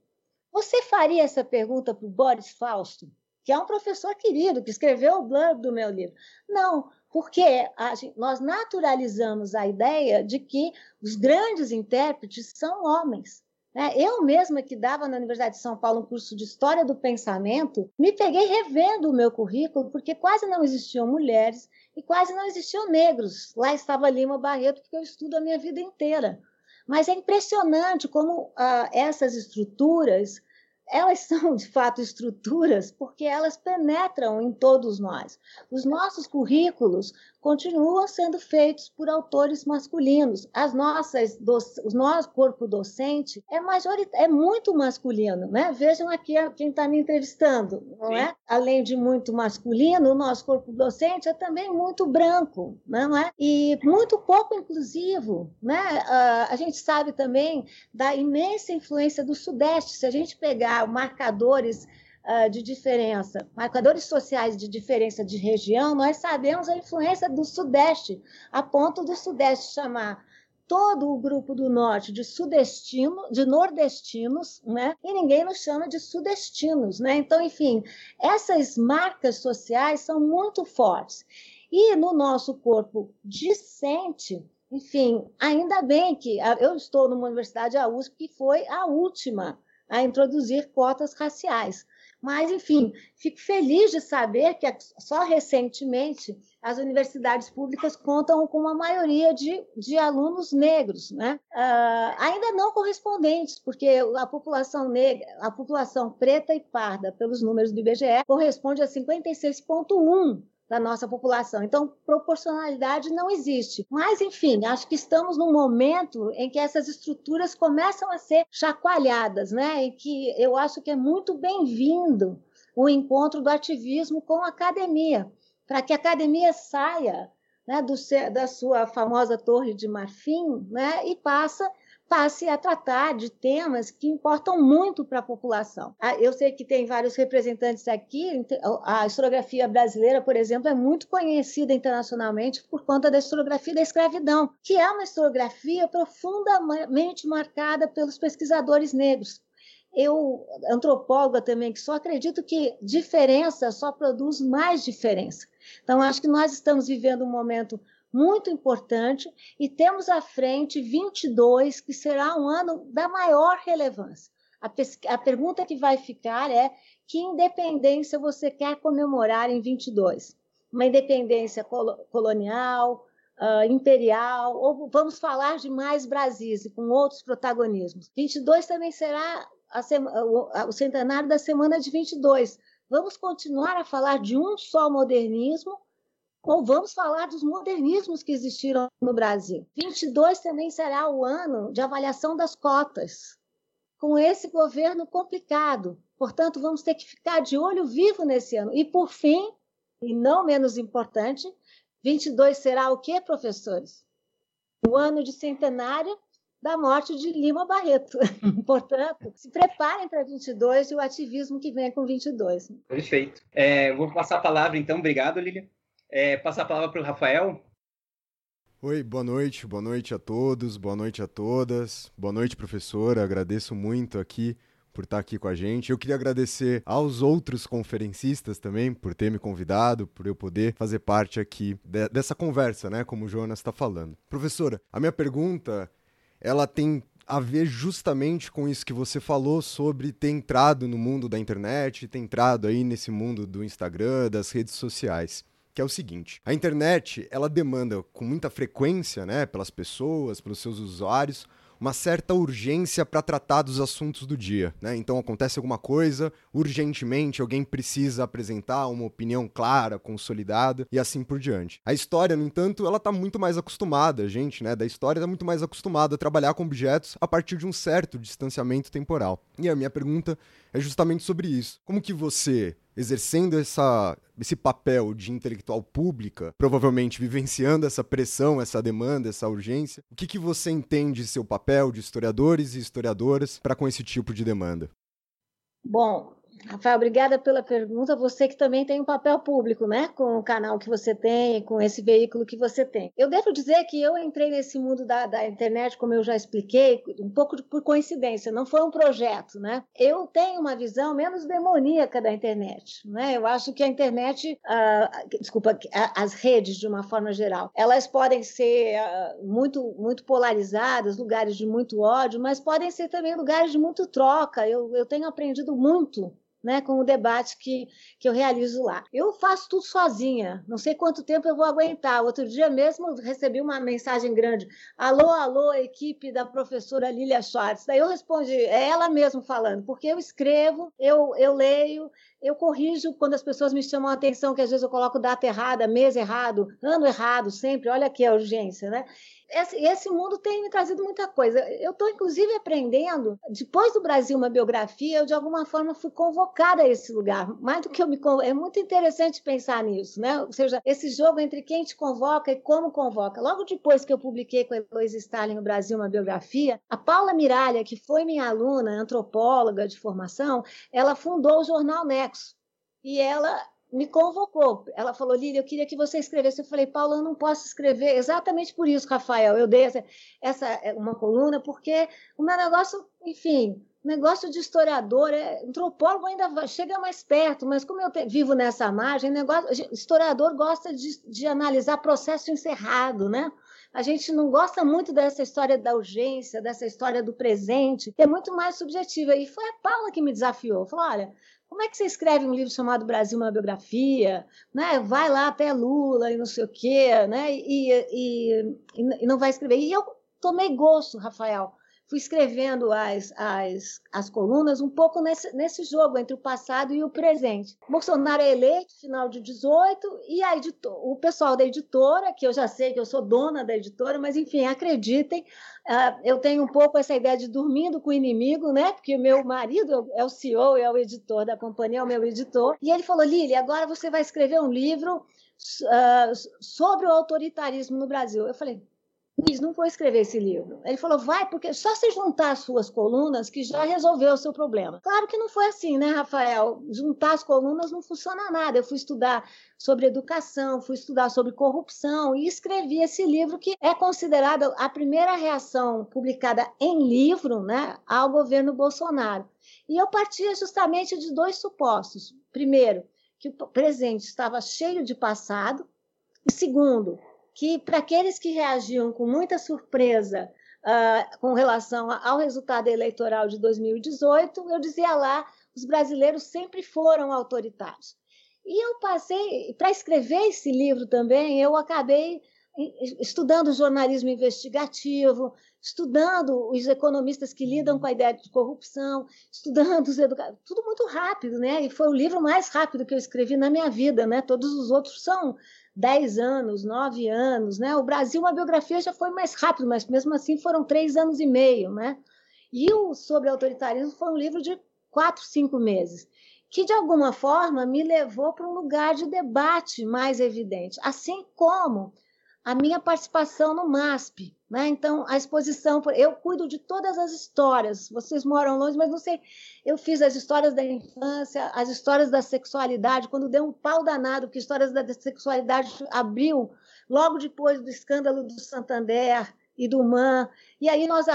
Você faria essa pergunta para o Boris Fausto, que é um professor querido, que escreveu o blurb do meu livro? Não. porque a, nós naturalizamos a ideia de que os grandes intérpretes são homens. Né? Eu mesma, que dava na Universidade de São Paulo um curso de História do Pensamento, me peguei revendo o meu currículo, porque quase não existiam mulheres e quase não existiam negros. Lá estava Lima Barreto, porque eu estudo a minha vida inteira. Mas é impressionante como ah, essas estruturas elas são de fato estruturas porque elas penetram em todos nós. Os nossos currículos continuam sendo feitos por autores masculinos. As nossas, o nosso corpo docente é, é muito masculino, né? Vejam aqui quem está me entrevistando, não Sim. é? Além de muito masculino, o nosso corpo docente é também muito branco, não é? E muito pouco inclusivo, né? Uh, a gente sabe também da imensa influência do Sudeste. Se a gente pegar marcadores de diferença, marcadores sociais de diferença de região, nós sabemos a influência do Sudeste, a ponto do Sudeste chamar todo o grupo do norte de sudestino, de nordestinos, né? E ninguém nos chama de sudestinos, né? Então, enfim, essas marcas sociais são muito fortes. E no nosso corpo discente, enfim, ainda bem que eu estou numa universidade, a USP, que foi a última a introduzir cotas raciais. Mas, enfim, fico feliz de saber que só recentemente as universidades públicas contam com uma maioria de, de alunos negros, né? Uh, ainda não correspondentes, porque a população negra, a população preta e parda, pelos números do IBGE, corresponde a 56,1 da nossa população. Então, proporcionalidade não existe. Mas, enfim, acho que estamos num momento em que essas estruturas começam a ser chacoalhadas, né? E que eu acho que é muito bem-vindo o encontro do ativismo com a academia, para que a academia saia né, do, da sua famosa torre de marfim né, e passa passe a tratar de temas que importam muito para a população. Ah, eu sei que tem vários representantes aqui, a historiografia brasileira, por exemplo, é muito conhecida internacionalmente por conta da historiografia da escravidão, que é uma historiografia profundamente marcada pelos pesquisadores negros. Eu, antropóloga também, que só acredito que diferença só produz mais diferença. Então, acho que nós estamos vivendo um momento muito importante e temos à frente 22, que será um ano da maior relevância. A, a pergunta que vai ficar é: que independência você quer comemorar em 22? Uma independência col colonial, uh, imperial, ou vamos falar de mais Brasis e com outros protagonismos? 22 também será o, o centenário da semana de 22. Vamos continuar a falar de um só modernismo ou vamos falar dos modernismos que existiram no Brasil. 22 também será o ano de avaliação das cotas. Com esse governo complicado, portanto, vamos ter que ficar de olho vivo nesse ano. E por fim, e não menos importante, 22 será o quê, professores? O ano de centenário da morte de Lima Barreto. Portanto, se preparem para 22 e o ativismo que vem com 22. Perfeito. É, vou passar a palavra, então. Obrigado, Lilian é, passar a palavra para o Rafael. Oi, boa noite, boa noite a todos, boa noite a todas, boa noite, professora. Agradeço muito aqui por estar aqui com a gente. Eu queria agradecer aos outros conferencistas também por ter me convidado, por eu poder fazer parte aqui de, dessa conversa, né, como o Jonas está falando. Professora, a minha pergunta, ela tem a ver justamente com isso que você falou sobre ter entrado no mundo da internet, ter entrado aí nesse mundo do Instagram, das redes sociais que é o seguinte: a internet ela demanda com muita frequência, né, pelas pessoas, pelos seus usuários, uma certa urgência para tratar dos assuntos do dia, né? Então acontece alguma coisa, urgentemente alguém precisa apresentar uma opinião clara, consolidada e assim por diante. A história, no entanto, ela tá muito mais acostumada, a gente, né, da história tá muito mais acostumada a trabalhar com objetos a partir de um certo distanciamento temporal. E a minha pergunta é justamente sobre isso. Como que você exercendo essa, esse papel de intelectual pública, provavelmente vivenciando essa pressão, essa demanda, essa urgência, o que, que você entende seu papel de historiadores e historiadoras para com esse tipo de demanda? Bom, Rafael, obrigada pela pergunta. Você que também tem um papel público, né? Com o canal que você tem, com esse veículo que você tem. Eu devo dizer que eu entrei nesse mundo da, da internet, como eu já expliquei, um pouco por coincidência, não foi um projeto, né? Eu tenho uma visão menos demoníaca da internet, né? Eu acho que a internet, uh, desculpa, as redes de uma forma geral, elas podem ser uh, muito, muito polarizadas, lugares de muito ódio, mas podem ser também lugares de muito troca. Eu, eu tenho aprendido muito né, com o debate que, que eu realizo lá. Eu faço tudo sozinha, não sei quanto tempo eu vou aguentar. Outro dia mesmo recebi uma mensagem grande: alô, alô, equipe da professora Lilia Schwartz. Daí eu respondi: é ela mesma falando, porque eu escrevo, eu, eu leio, eu corrijo quando as pessoas me chamam a atenção, que às vezes eu coloco data errada, mês errado, ano errado, sempre. Olha aqui a urgência, né? Esse, esse mundo tem me trazido muita coisa. Eu estou, inclusive, aprendendo. Depois do Brasil, uma biografia, eu, de alguma forma, fui convocada a esse lugar. Mais do que eu me. É muito interessante pensar nisso, né? Ou seja, esse jogo entre quem te convoca e como convoca. Logo depois que eu publiquei com a Heloísa Stalin no Brasil uma biografia, a Paula Miralha, que foi minha aluna, antropóloga de formação, ela fundou o jornal Nexo. E ela me convocou. Ela falou, Lília, eu queria que você escrevesse. Eu falei, Paula, eu não posso escrever. Exatamente por isso, Rafael, eu dei essa, essa é, uma coluna, porque o meu negócio, enfim, negócio de historiador, é, antropólogo ainda chega mais perto, mas como eu te, vivo nessa margem, negócio, historiador gosta de, de analisar processo encerrado, né? A gente não gosta muito dessa história da urgência, dessa história do presente, que é muito mais subjetiva. E foi a Paula que me desafiou. Falou: olha, como é que você escreve um livro chamado Brasil, uma biografia? Né? Vai lá até Lula e não sei o quê, né? e, e, e não vai escrever. E eu tomei gosto, Rafael, fui escrevendo as, as, as colunas um pouco nesse, nesse jogo entre o passado e o presente. Bolsonaro é eleito final de 18 e a editor, o pessoal da editora, que eu já sei que eu sou dona da editora, mas enfim, acreditem, uh, eu tenho um pouco essa ideia de dormindo com o inimigo, né? Porque meu marido é o CEO, é o editor da companhia, é o meu editor. E ele falou: Lili, agora você vai escrever um livro uh, sobre o autoritarismo no Brasil. Eu falei, Luiz, não vou escrever esse livro. Ele falou, vai, porque só se juntar as suas colunas que já resolveu o seu problema. Claro que não foi assim, né, Rafael? Juntar as colunas não funciona nada. Eu fui estudar sobre educação, fui estudar sobre corrupção e escrevi esse livro que é considerado a primeira reação publicada em livro né, ao governo Bolsonaro. E eu partia justamente de dois supostos. Primeiro, que o presente estava cheio de passado, e segundo, que para aqueles que reagiam com muita surpresa uh, com relação ao resultado eleitoral de 2018, eu dizia lá, os brasileiros sempre foram autoritários. E eu passei, para escrever esse livro também, eu acabei estudando jornalismo investigativo, estudando os economistas que lidam com a ideia de corrupção, estudando os educadores, tudo muito rápido, né? E foi o livro mais rápido que eu escrevi na minha vida, né? Todos os outros são 10 anos, 9 anos, né? O Brasil, uma biografia já foi mais rápido, mas mesmo assim foram três anos e meio, né? E o Sobre Autoritarismo foi um livro de quatro, cinco meses, que de alguma forma me levou para um lugar de debate mais evidente, assim como a minha participação no MASP. Né? Então, a exposição, eu cuido de todas as histórias. Vocês moram longe, mas não sei. Eu fiz as histórias da infância, as histórias da sexualidade, quando deu um pau danado, que histórias da sexualidade abriu logo depois do escândalo do Santander e do MAN. E aí nós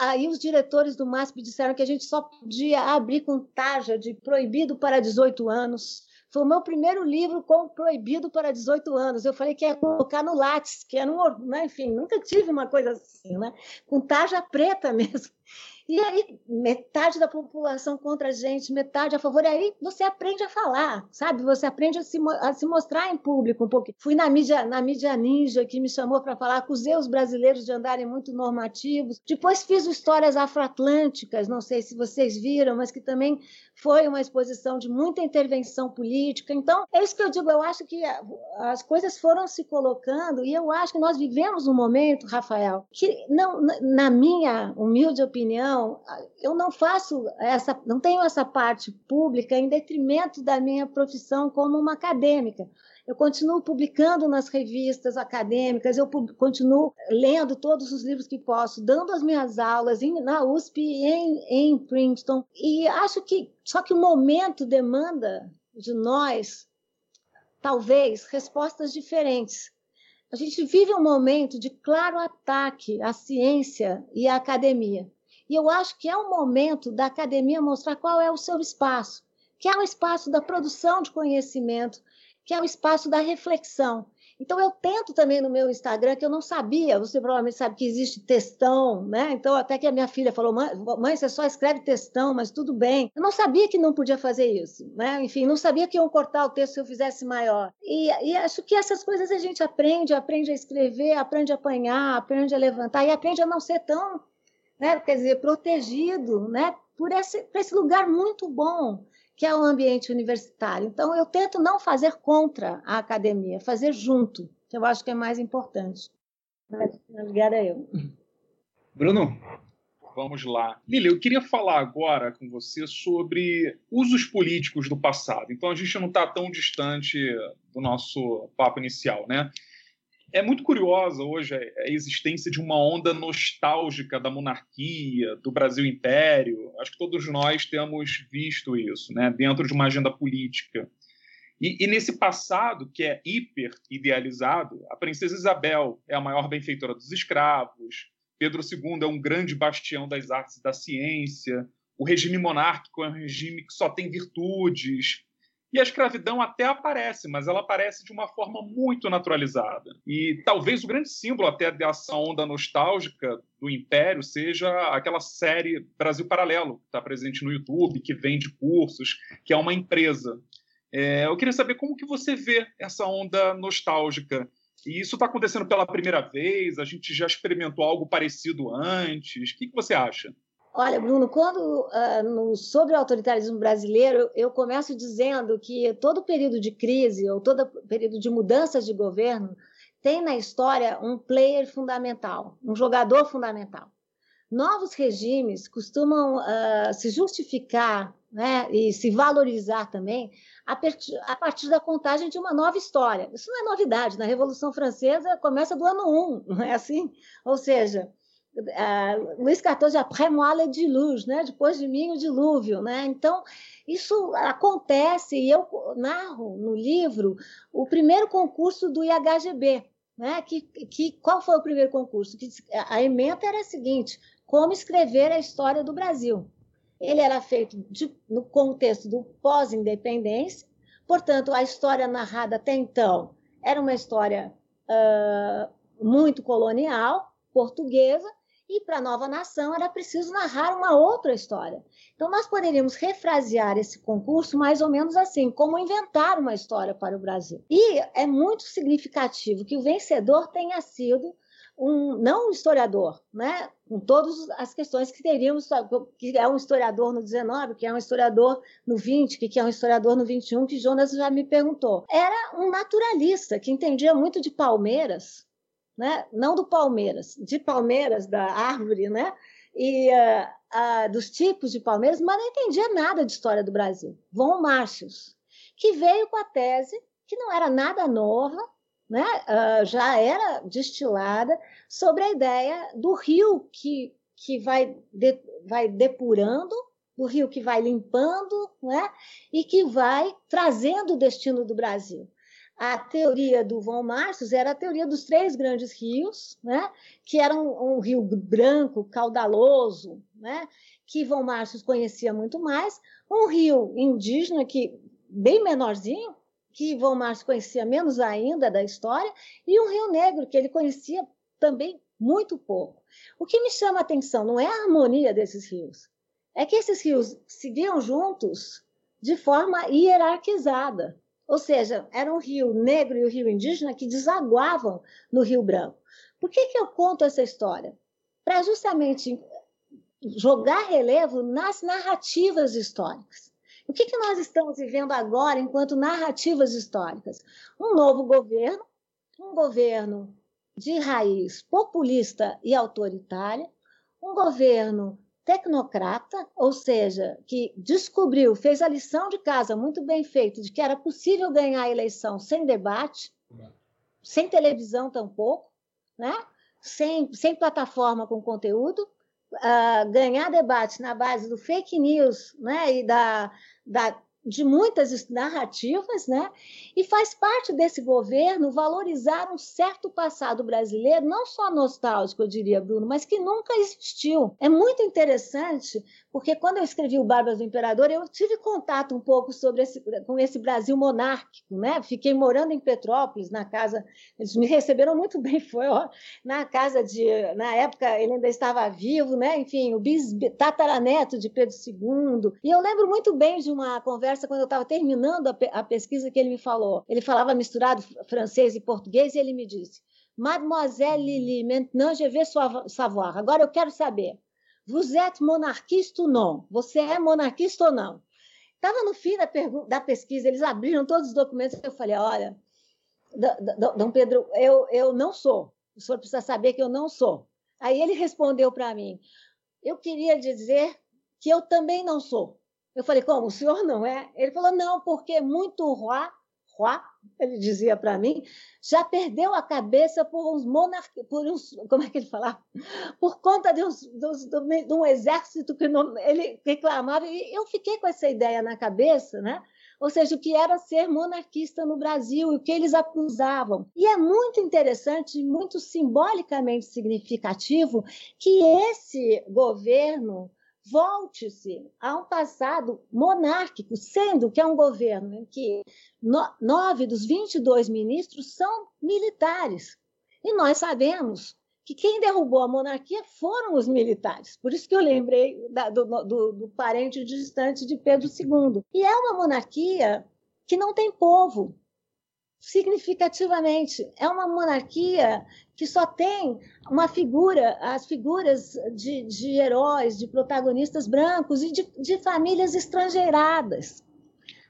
aí os diretores do MASP disseram que a gente só podia abrir com taja de proibido para 18 anos. Foi o meu primeiro livro com proibido para 18 anos. Eu falei que ia colocar no látis, que era um, né? enfim, nunca tive uma coisa assim, né? Com tarja preta mesmo. E aí, metade da população contra a gente, metade a favor. E aí você aprende a falar, sabe? Você aprende a se, a se mostrar em público um pouco. Fui na mídia, na mídia ninja que me chamou para falar, acusei os brasileiros de andarem muito normativos. Depois fiz histórias afroatlânticas, não sei se vocês viram, mas que também foi uma exposição de muita intervenção política. Então, é isso que eu digo, eu acho que as coisas foram se colocando e eu acho que nós vivemos um momento, Rafael, que não, na minha humilde opinião, eu não faço essa, não tenho essa parte pública em detrimento da minha profissão como uma acadêmica. Eu continuo publicando nas revistas acadêmicas, eu continuo lendo todos os livros que posso, dando as minhas aulas em, na USP e em, em Princeton. E acho que só que o momento demanda de nós, talvez, respostas diferentes. A gente vive um momento de claro ataque à ciência e à academia. E eu acho que é o momento da academia mostrar qual é o seu espaço, que é o espaço da produção de conhecimento, que é o espaço da reflexão. Então, eu tento também no meu Instagram, que eu não sabia, você provavelmente sabe que existe textão, né? Então, até que a minha filha falou, mãe, você só escreve textão, mas tudo bem. Eu não sabia que não podia fazer isso, né? Enfim, não sabia que iam cortar o texto se eu fizesse maior. E, e acho que essas coisas a gente aprende, aprende a escrever, aprende a apanhar, aprende a levantar e aprende a não ser tão, né? quer dizer, protegido, né? Por esse, por esse lugar muito bom que é o ambiente universitário. Então, eu tento não fazer contra a academia, fazer junto, que eu acho que é mais importante. Obrigada eu. Bruno? Vamos lá. Lili, eu queria falar agora com você sobre usos políticos do passado. Então, a gente não está tão distante do nosso papo inicial, né? É muito curiosa hoje a existência de uma onda nostálgica da monarquia, do Brasil Império. Acho que todos nós temos visto isso, né, dentro de uma agenda política. E, e, nesse passado, que é hiper idealizado, a princesa Isabel é a maior benfeitora dos escravos, Pedro II é um grande bastião das artes e da ciência, o regime monárquico é um regime que só tem virtudes, e a escravidão até aparece, mas ela aparece de uma forma muito naturalizada. E talvez o grande símbolo até dessa onda nostálgica do Império seja aquela série Brasil Paralelo, que está presente no YouTube, que vende cursos, que é uma empresa. É, eu queria saber como que você vê essa onda nostálgica. E isso está acontecendo pela primeira vez? A gente já experimentou algo parecido antes? O que, que você acha? Olha, Bruno, quando uh, no, sobre o autoritarismo brasileiro, eu começo dizendo que todo período de crise ou todo período de mudanças de governo tem na história um player fundamental, um jogador fundamental. Novos regimes costumam uh, se justificar né, e se valorizar também a a partir da contagem de uma nova história. Isso não é novidade. Na Revolução Francesa começa do ano 1, não é assim? Ou seja, Uh, Luís XIV, après moi le dilúvio, né? depois de mim o dilúvio. Né? Então, isso acontece, e eu narro no livro o primeiro concurso do IHGB. Né? Que, que, qual foi o primeiro concurso? Que, a ementa era a seguinte, como escrever a história do Brasil. Ele era feito de, no contexto do pós-independência, portanto, a história narrada até então era uma história uh, muito colonial, portuguesa, e para a nova nação era preciso narrar uma outra história. Então, nós poderíamos refrasear esse concurso mais ou menos assim: como inventar uma história para o Brasil. E é muito significativo que o vencedor tenha sido um não um historiador, né? Com todas as questões que teríamos, que é um historiador no 19, que é um historiador no 20, que é um historiador no 21, que Jonas já me perguntou. Era um naturalista que entendia muito de Palmeiras, né? não do Palmeiras, de Palmeiras, da árvore, né? e uh, uh, dos tipos de palmeiras, mas não entendia nada de história do Brasil. Von Martius, que veio com a tese, que não era nada nova, né? Uh, já era destilada, sobre a ideia do rio que, que vai, de, vai depurando, do rio que vai limpando né? e que vai trazendo o destino do Brasil a teoria do Von Marcius era a teoria dos três grandes rios, né? que era um, um rio branco, caudaloso, né? que Von Marcius conhecia muito mais, um rio indígena que bem menorzinho, que Von Marcius conhecia menos ainda da história, e um rio negro que ele conhecia também muito pouco. O que me chama a atenção não é a harmonia desses rios, é que esses rios seguiam juntos de forma hierarquizada. Ou seja, era o rio negro e o rio indígena que desaguavam no Rio Branco. Por que, que eu conto essa história? Para justamente jogar relevo nas narrativas históricas. O que, que nós estamos vivendo agora enquanto narrativas históricas? Um novo governo, um governo de raiz populista e autoritária, um governo tecnocrata, ou seja, que descobriu, fez a lição de casa muito bem feita, de que era possível ganhar a eleição sem debate, sem televisão tampouco, né? sem, sem plataforma com conteúdo, uh, ganhar debate na base do fake news né? e da, da de muitas narrativas, né? E faz parte desse governo valorizar um certo passado brasileiro, não só nostálgico, eu diria, Bruno, mas que nunca existiu. É muito interessante, porque quando eu escrevi o Barbas do Imperador, eu tive contato um pouco sobre esse, com esse Brasil monárquico, né? Fiquei morando em Petrópolis, na casa, eles me receberam muito bem, foi ó, na casa de, na época ele ainda estava vivo, né? Enfim, o bis tataraneto de Pedro II. E eu lembro muito bem de uma conversa quando eu estava terminando a, a, pesquisa que ele me falou. Ele falava misturado francês e português e ele me disse: Mademoiselle Lili, maintenant je vais savoir. Agora eu quero saber. Vous êtes monarquiste ou não? Você é monarquista ou não? Estava no fim da, da, pesquisa, eles abriram todos os documentos. Eu falei: olha, Dom Pedro, eu, eu não sou. O senhor precisa saber que eu não sou. Aí ele respondeu para mim: eu queria dizer que eu também não sou. Eu falei, como? O senhor não é? Ele falou, não, porque muito roi, roi, ele dizia para mim, já perdeu a cabeça por uns monarquias, por uns, como é que ele falava? Por conta de, uns, de, um exército que não, ele reclamava, e eu fiquei com essa ideia na cabeça, né? ou seja, o que era ser monarquista no Brasil e o que eles acusavam. E é muito interessante, muito simbolicamente significativo que esse governo volte-se a um passado monárquico, sendo que é um governo em que nove dos 22 ministros são militares. E nós sabemos que quem derrubou a monarquia foram os militares. Por isso que eu lembrei da, do, do, do parente distante de Pedro II. E é uma monarquia que não tem povo, significativamente. É uma monarquia que só tem uma figura, as figuras de, de heróis, de protagonistas brancos e de, de, famílias estrangeiradas.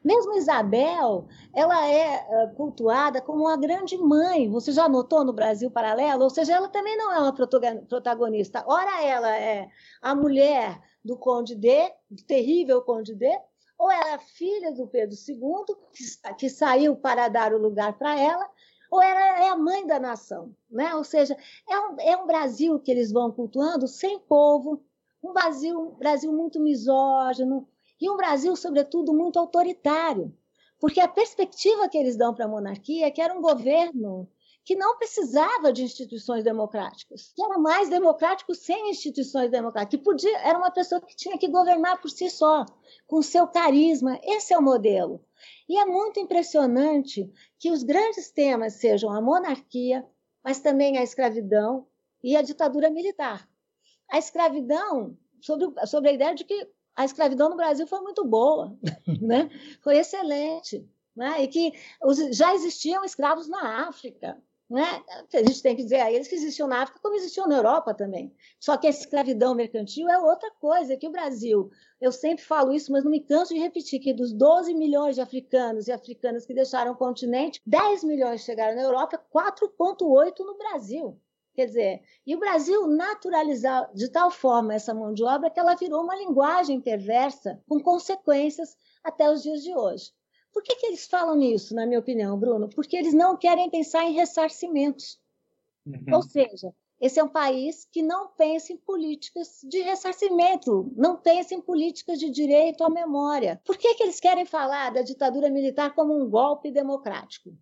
Mesmo Isabel, ela é cultuada como uma grande mãe. Você já notou no Brasil paralelo? Ou seja, ela também não é uma protagonista. Ora, ela é a mulher do Conde D, do terrível Conde D, ou ela é filha do Pedro II, que, que saiu para dar o lugar para ela, ou ela é a mãe da nação. Né? Ou seja, é um, é um Brasil que eles vão cultuando sem povo, um Brasil, um Brasil muito misógino, e um Brasil, sobretudo, muito autoritário. Porque a perspectiva que eles dão para a monarquia é que era um governo que não precisava de instituições democráticas, que era mais democrático sem instituições democráticas, que podia, era uma pessoa que tinha que governar por si só, com seu carisma. Esse é o modelo. E é muito impressionante que os grandes temas sejam a monarquia, mas também a escravidão e a ditadura militar. A escravidão, sobre, sobre a ideia de que a escravidão no Brasil foi muito boa, né? foi excelente. Né? E que os, já existiam escravos na África. Né? A gente tem que dizer a eles que existiam na África como existiam na Europa também. Só que a escravidão mercantil é outra coisa, que o Brasil, eu sempre falo isso, mas não me canso de repetir, que dos 12 milhões de africanos e africanas que deixaram o continente, 10 milhões chegaram na Europa, 4,8 no Brasil. Quer dizer, e o Brasil naturalizar de tal forma essa mão de obra que ela virou uma linguagem perversa com consequências até os dias de hoje. Por que, que eles falam nisso, na minha opinião, Bruno? Porque eles não querem pensar em ressarcimentos. Uhum. Ou seja, esse é um país que não pensa em políticas de ressarcimento, não pensa em políticas de direito à memória. Por que, que eles querem falar da ditadura militar como um golpe democrático?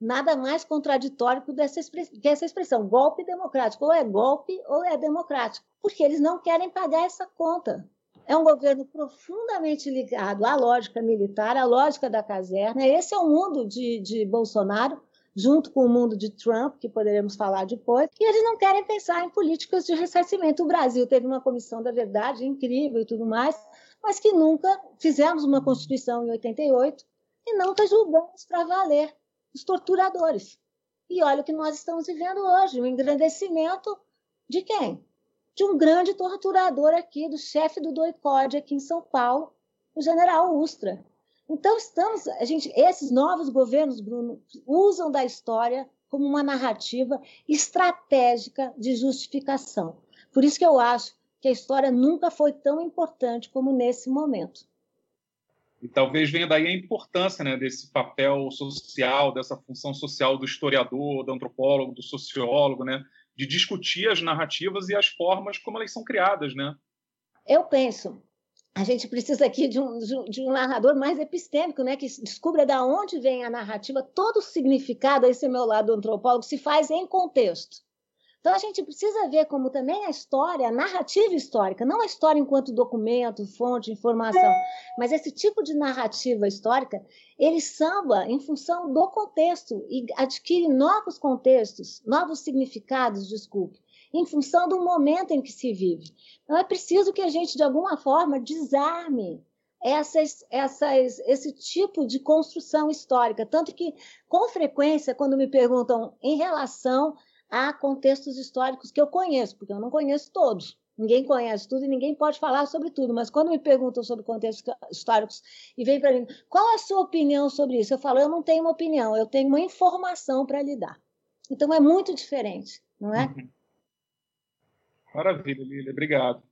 Nada mais contraditório que essa expressão, golpe democrático. Ou é golpe ou é democrático. Porque eles não querem pagar essa conta. É um governo profundamente ligado à lógica militar, à lógica da caserna. Esse é o mundo de, de Bolsonaro, junto com o mundo de Trump, que poderemos falar depois, e eles não querem pensar em políticas de ressarcimento. O Brasil teve uma comissão da verdade incrível e tudo mais, mas que nunca fizemos uma Constituição em 88 e nunca julgamos para valer os torturadores. E olha o que nós estamos vivendo hoje, o engrandecimento de quem? De um grande torturador aqui, do chefe do doicode aqui em São Paulo, o general Ustra. Então, estamos, a gente, esses novos governos, Bruno, usam da história como uma narrativa estratégica de justificação. Por isso que eu acho que a história nunca foi tão importante como nesse momento. E talvez venha daí a importância né, desse papel social, dessa função social do historiador, do antropólogo, do sociólogo, né, de discutir as narrativas e as formas como elas são criadas. Né? Eu penso, a gente precisa aqui de um, de um narrador mais epistêmico, né, que descubra de onde vem a narrativa, todo o significado, esse é meu lado antropólogo, se faz em contexto. Então a gente precisa ver como também a história, a narrativa histórica, não a história enquanto documento, fonte, informação, mas esse tipo de narrativa histórica, ele samba em função do contexto e adquire novos contextos, novos significados, desculpe, em função do momento em que se vive. Então é preciso que a gente, de alguma forma, desarme essas, essas, esse tipo de construção histórica. Tanto que, com frequência, quando me perguntam em relação há contextos históricos que eu conheço, porque eu não conheço todos. Ninguém conhece tudo e ninguém pode falar sobre tudo. Mas quando me perguntam sobre contextos históricos e vem para mim, qual é a sua opinião sobre isso? Eu falo, eu não tenho uma opinião, eu tenho uma informação para lhe dar. Então é muito diferente, não é? Uhum. Maravilha, Lília. Obrigado.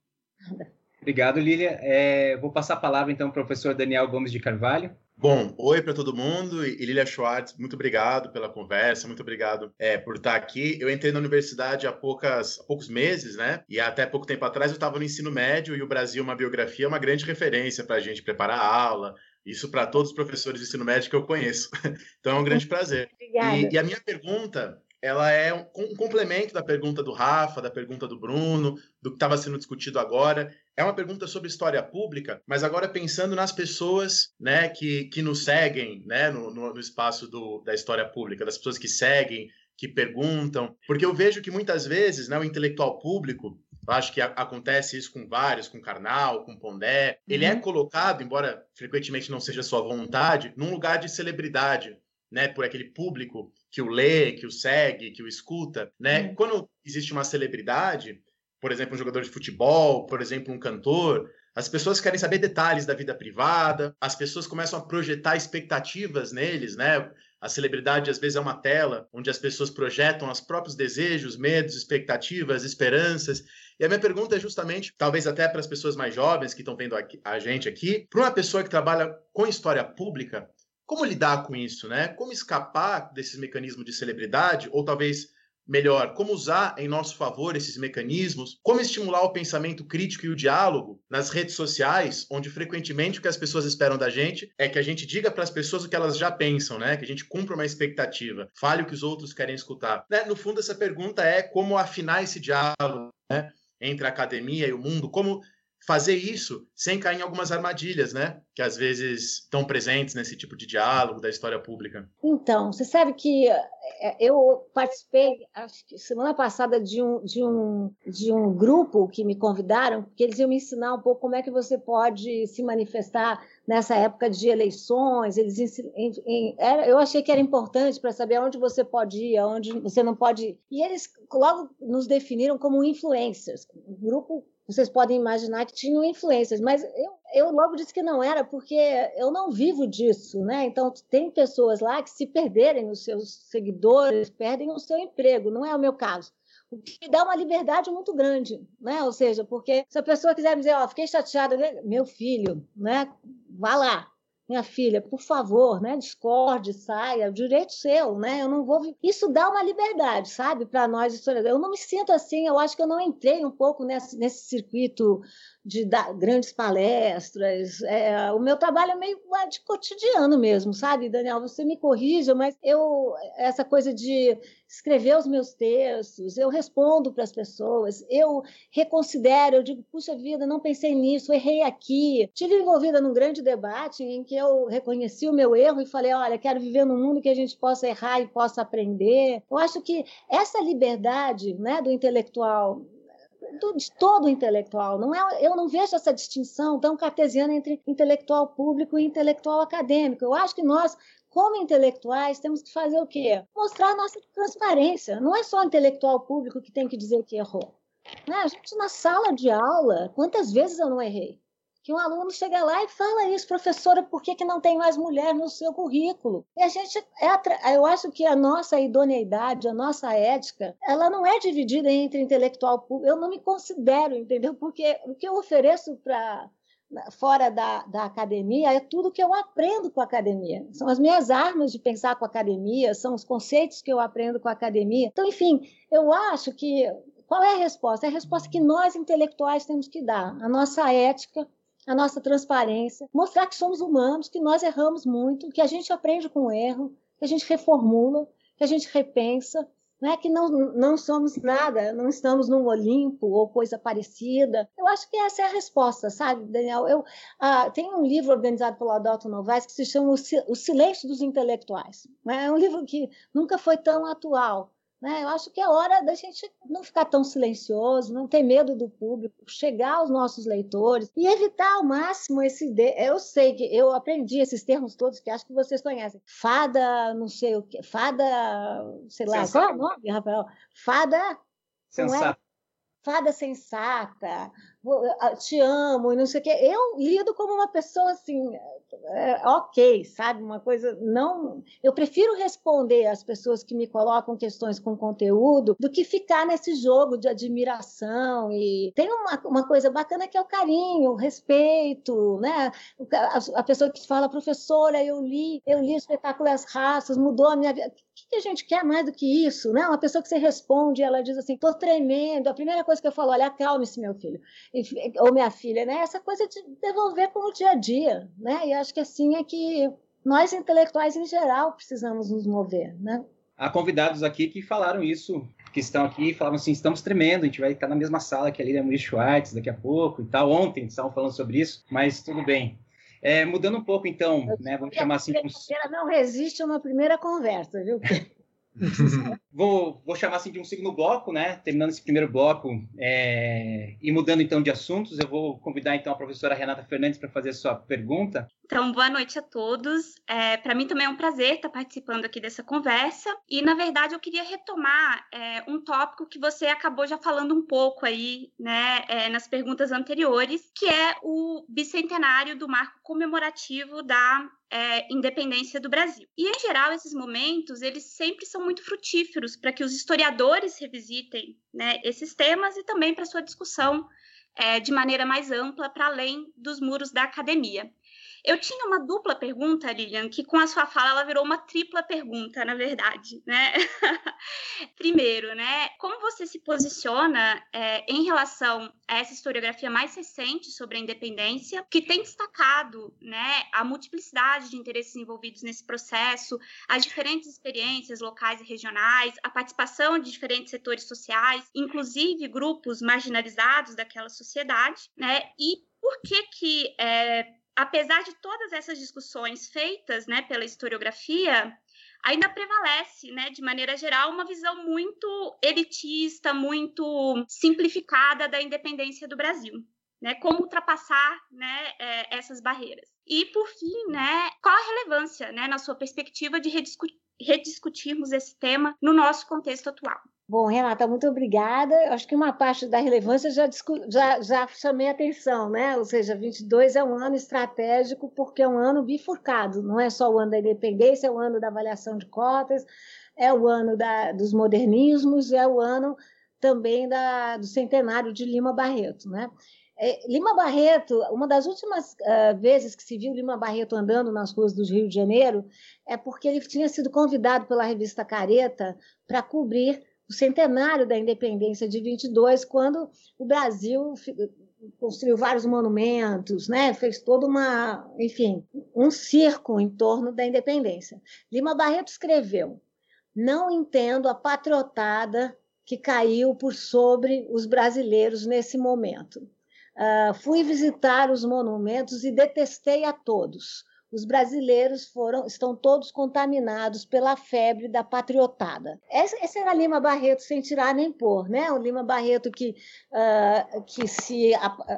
Obrigado, Lília. É, vou passar a palavra então ao professor Daniel Gomes de Carvalho. Bom, oi para todo mundo. E Lilia Schwartz, muito obrigado pela conversa, muito obrigado é, por estar aqui. Eu entrei na universidade há, poucas, há poucos meses, né? E até pouco tempo atrás eu estava no ensino médio e o Brasil, uma biografia, é uma grande referência para a gente preparar a aula. Isso para todos os professores de ensino médio que eu conheço. Então é um grande prazer. Obrigada. E, e a minha pergunta ela é um, um, complemento da pergunta do Rafa, da pergunta do Bruno, do que estava sendo discutido agora. É uma pergunta sobre história pública, mas agora pensando nas pessoas né, que, que nos seguem né, no, no, no espaço do, da história pública, das pessoas que seguem, que perguntam, porque eu vejo que muitas vezes né, o intelectual público, acho que a, acontece isso com vários, com Karnal, com Pondé, uhum. ele é uhum. colocado, embora frequentemente não seja sua vontade, num lugar de celebridade, né, por aquele público que o lê, que o segue, que o escuta, né? Uhum. Quando existe uma celebridade, por exemplo, um jogador de futebol, por exemplo, um cantor, as pessoas querem saber detalhes da vida privada, as pessoas começam a projetar expectativas neles, né? A celebridade às vezes é uma tela onde as pessoas projetam os próprios desejos, medos, expectativas, esperanças. E a minha pergunta é justamente, talvez até para as pessoas mais jovens que estão vendo a gente aqui, para uma pessoa que trabalha com história pública, como lidar com isso, né? Como escapar desses mecanismos de celebridade, ou talvez melhor, como usar em nosso favor esses mecanismos, como estimular o pensamento crítico e o diálogo nas redes sociais, onde frequentemente o que as pessoas esperam da gente é que a gente diga para as pessoas o que elas já pensam, né? Que a gente cumpra uma expectativa, fale o que os outros querem escutar. Né? No fundo, essa pergunta é como afinar esse diálogo, né? Entre a academia e o mundo, como fazer isso sem cair em algumas armadilhas, né? Que às vezes estão presentes nesse tipo de diálogo da história pública. Então, você sabe que é, eu participei, acho que semana passada, de um, de um, de um grupo que me convidaram, porque eles iam me ensinar um pouco como é que você pode se manifestar nessa época de eleições. Eles eu achei que era importante para saber aonde você pode ir, aonde você não pode ir. E eles logo nos definiram como influencers, um grupo vocês podem imaginar que tinham influências, mas eu, eu logo disse que não era, porque eu não vivo disso, né? Então, tem pessoas lá que, se perderem os seus seguidores, perdem o seu emprego, não é o meu caso. O que dá uma liberdade muito grande, né? Ou seja, porque se a pessoa quiser dizer, ó, oh, fiquei chateada, né? meu filho, né? Vá lá, minha filha, por favor, né, discorde, saia, direito seu, né? Eu não vou. Isso dá uma liberdade, sabe, para nós historiadores. Eu não me sinto assim, eu acho que eu não entrei um pouco nesse, nesse circuito de dar grandes palestras. É, o meu trabalho é meio de cotidiano mesmo, sabe, Daniel? Você me corrija, mas eu essa coisa de escrever os meus textos, eu respondo para as pessoas, eu reconsidero, eu digo, puxa vida, não pensei nisso, errei aqui. Tive envolvida num grande debate em que eu reconheci o meu erro e falei, olha, quero viver num mundo que a gente possa errar e possa aprender. Eu acho que essa liberdade, né, do intelectual de todo intelectual. Não é, eu não vejo essa distinção tão cartesiana entre intelectual público e intelectual acadêmico. Eu acho que nós, como intelectuais, temos que fazer o quê? Mostrar nossa transparência. Não é só o intelectual público que tem que dizer que errou. Né? A gente, na sala de aula, quantas vezes eu não errei? Que um aluno chega lá e fala isso, professora, por que, que não tem mais mulher no seu currículo? E a gente, é, eu acho que a nossa idoneidade, a nossa ética, ela não é dividida entre intelectual público. Eu não me considero, entendeu? Porque o que eu ofereço para fora da, da academia é tudo que eu aprendo com a academia. São as minhas armas de pensar com a academia, são os conceitos que eu aprendo com a academia. Então, enfim, eu acho que qual é a resposta? É a resposta que nós intelectuais temos que dar. A nossa ética, a nossa transparência, mostrar que somos humanos, que nós erramos muito, que a gente aprende com o erro, que a gente reformula, que a gente repensa, né? que não, não somos nada, não estamos num Olimpo ou coisa parecida. Eu acho que essa é a resposta, sabe, Daniel? Eu, ah, tem um livro organizado pelo Adalto Novaes que se chama O Silêncio dos Intelectuais. Né? É um livro que nunca foi tão atual, né? Eu acho que é hora da gente não ficar tão silencioso, não ter medo do público, chegar aos nossos leitores e evitar ao máximo esse. De... Eu sei que eu aprendi esses termos todos que acho que vocês conhecem. Fada, não sei o que. Fada, sei lá. Sensata. Qual é o nome, Rafael? Fada. É? Sensata. Fada sensata, te amo e não sei o quê. Eu lido como uma pessoa assim, é, ok, sabe? Uma coisa não. Eu prefiro responder às pessoas que me colocam questões com conteúdo do que ficar nesse jogo de admiração. E tem uma, uma coisa bacana que é o carinho, o respeito, né? A, a pessoa que fala, professora, eu li, eu li o espetáculo As Raças, mudou a minha vida. O que a gente quer mais do que isso, né? Uma pessoa que você responde, ela diz assim, tô tremendo. A primeira coisa que eu falo, olha, acalme-se, meu filho, ou minha filha, né? Essa coisa de devolver como dia a dia, né? E acho que assim é que nós intelectuais em geral precisamos nos mover, né? Há convidados aqui que falaram isso, que estão aqui, falaram assim, estamos tremendo, a gente vai estar na mesma sala que a Lilian Murray Schwartz daqui a pouco e tal. Ontem estavam falando sobre isso, mas tudo bem. É, mudando um pouco, então, né, vamos chamar assim... Ela não resiste a uma primeira conversa, viu? vou, vou chamar assim de um segundo bloco, né? Terminando esse primeiro bloco é... e mudando então de assuntos, eu vou convidar então a professora Renata Fernandes para fazer a sua pergunta. Então, boa noite a todos. É, para mim também é um prazer estar participando aqui dessa conversa. E, na verdade, eu queria retomar é, um tópico que você acabou já falando um pouco aí, né, é, nas perguntas anteriores, que é o bicentenário do marco comemorativo da é, independência do Brasil. E, em geral, esses momentos, eles sempre são muito frutíferos para que os historiadores revisitem né, esses temas e também para sua discussão é, de maneira mais ampla para além dos muros da academia. Eu tinha uma dupla pergunta, Lilian, que com a sua fala ela virou uma tripla pergunta, na verdade, né? Primeiro, né? Como você se posiciona é, em relação a essa historiografia mais recente sobre a independência, que tem destacado, né, a multiplicidade de interesses envolvidos nesse processo, as diferentes experiências locais e regionais, a participação de diferentes setores sociais, inclusive grupos marginalizados daquela sociedade, né? E por que que é, apesar de todas essas discussões feitas né, pela historiografia, ainda prevalece, né, de maneira geral, uma visão muito elitista, muito simplificada da independência do Brasil. Né, como ultrapassar né, é, essas barreiras. E, por fim, né, qual a relevância, né, na sua perspectiva, de rediscutirmos esse tema no nosso contexto atual? Bom, Renata, muito obrigada. Acho que uma parte da relevância já, já, já chamei atenção, né? Ou seja, 22 é um ano estratégico porque é um ano bifurcado, não é só o ano da independência, é o ano da avaliação de cotas, é o ano da, dos modernismos, é o ano também da, do centenário de Lima Barreto, né? É, Lima Barreto, uma das últimas uh, vezes que se viu Lima Barreto andando nas ruas do Rio de Janeiro é porque ele tinha sido convidado pela revista Careta para cobrir o centenário da independência de 22, quando o Brasil construiu vários monumentos, né? fez toda uma, enfim, um circo em torno da independência. Lima Barreto escreveu: Não entendo a patriotada que caiu por sobre os brasileiros nesse momento. Uh, fui visitar os monumentos e detestei a todos os brasileiros foram, estão todos contaminados pela febre da patriotada. Esse era Lima Barreto sem tirar nem pôr, né? O Lima Barreto que, uh, que se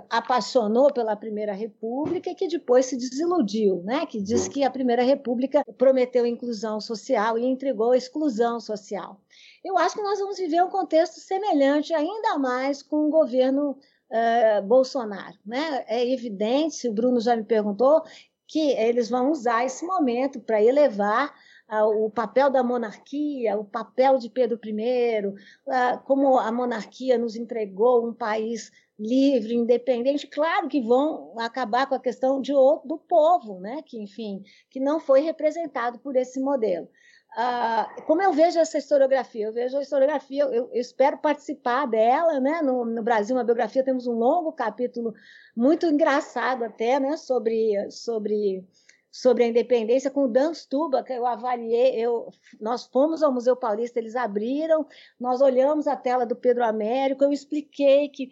apaixonou pela Primeira República e que depois se desiludiu, né? Que diz que a Primeira República prometeu inclusão social e entregou exclusão social. Eu acho que nós vamos viver um contexto semelhante, ainda mais com o governo uh, Bolsonaro. Né? É evidente, o Bruno já me perguntou, que eles vão usar esse momento para elevar uh, o papel da monarquia, o papel de Pedro I, uh, como a monarquia nos entregou um país livre, independente, claro que vão acabar com a questão de, do povo, né? que, enfim, que não foi representado por esse modelo. Uh, como eu vejo essa historiografia? Eu vejo a historiografia, eu, eu espero participar dela, né? No, no, Brasil, uma biografia, temos um longo capítulo muito engraçado até, né? Sobre, sobre sobre a independência com o Dan Stuba, que eu avaliei, eu, nós fomos ao Museu Paulista, eles abriram, nós olhamos a tela do Pedro Américo, eu expliquei que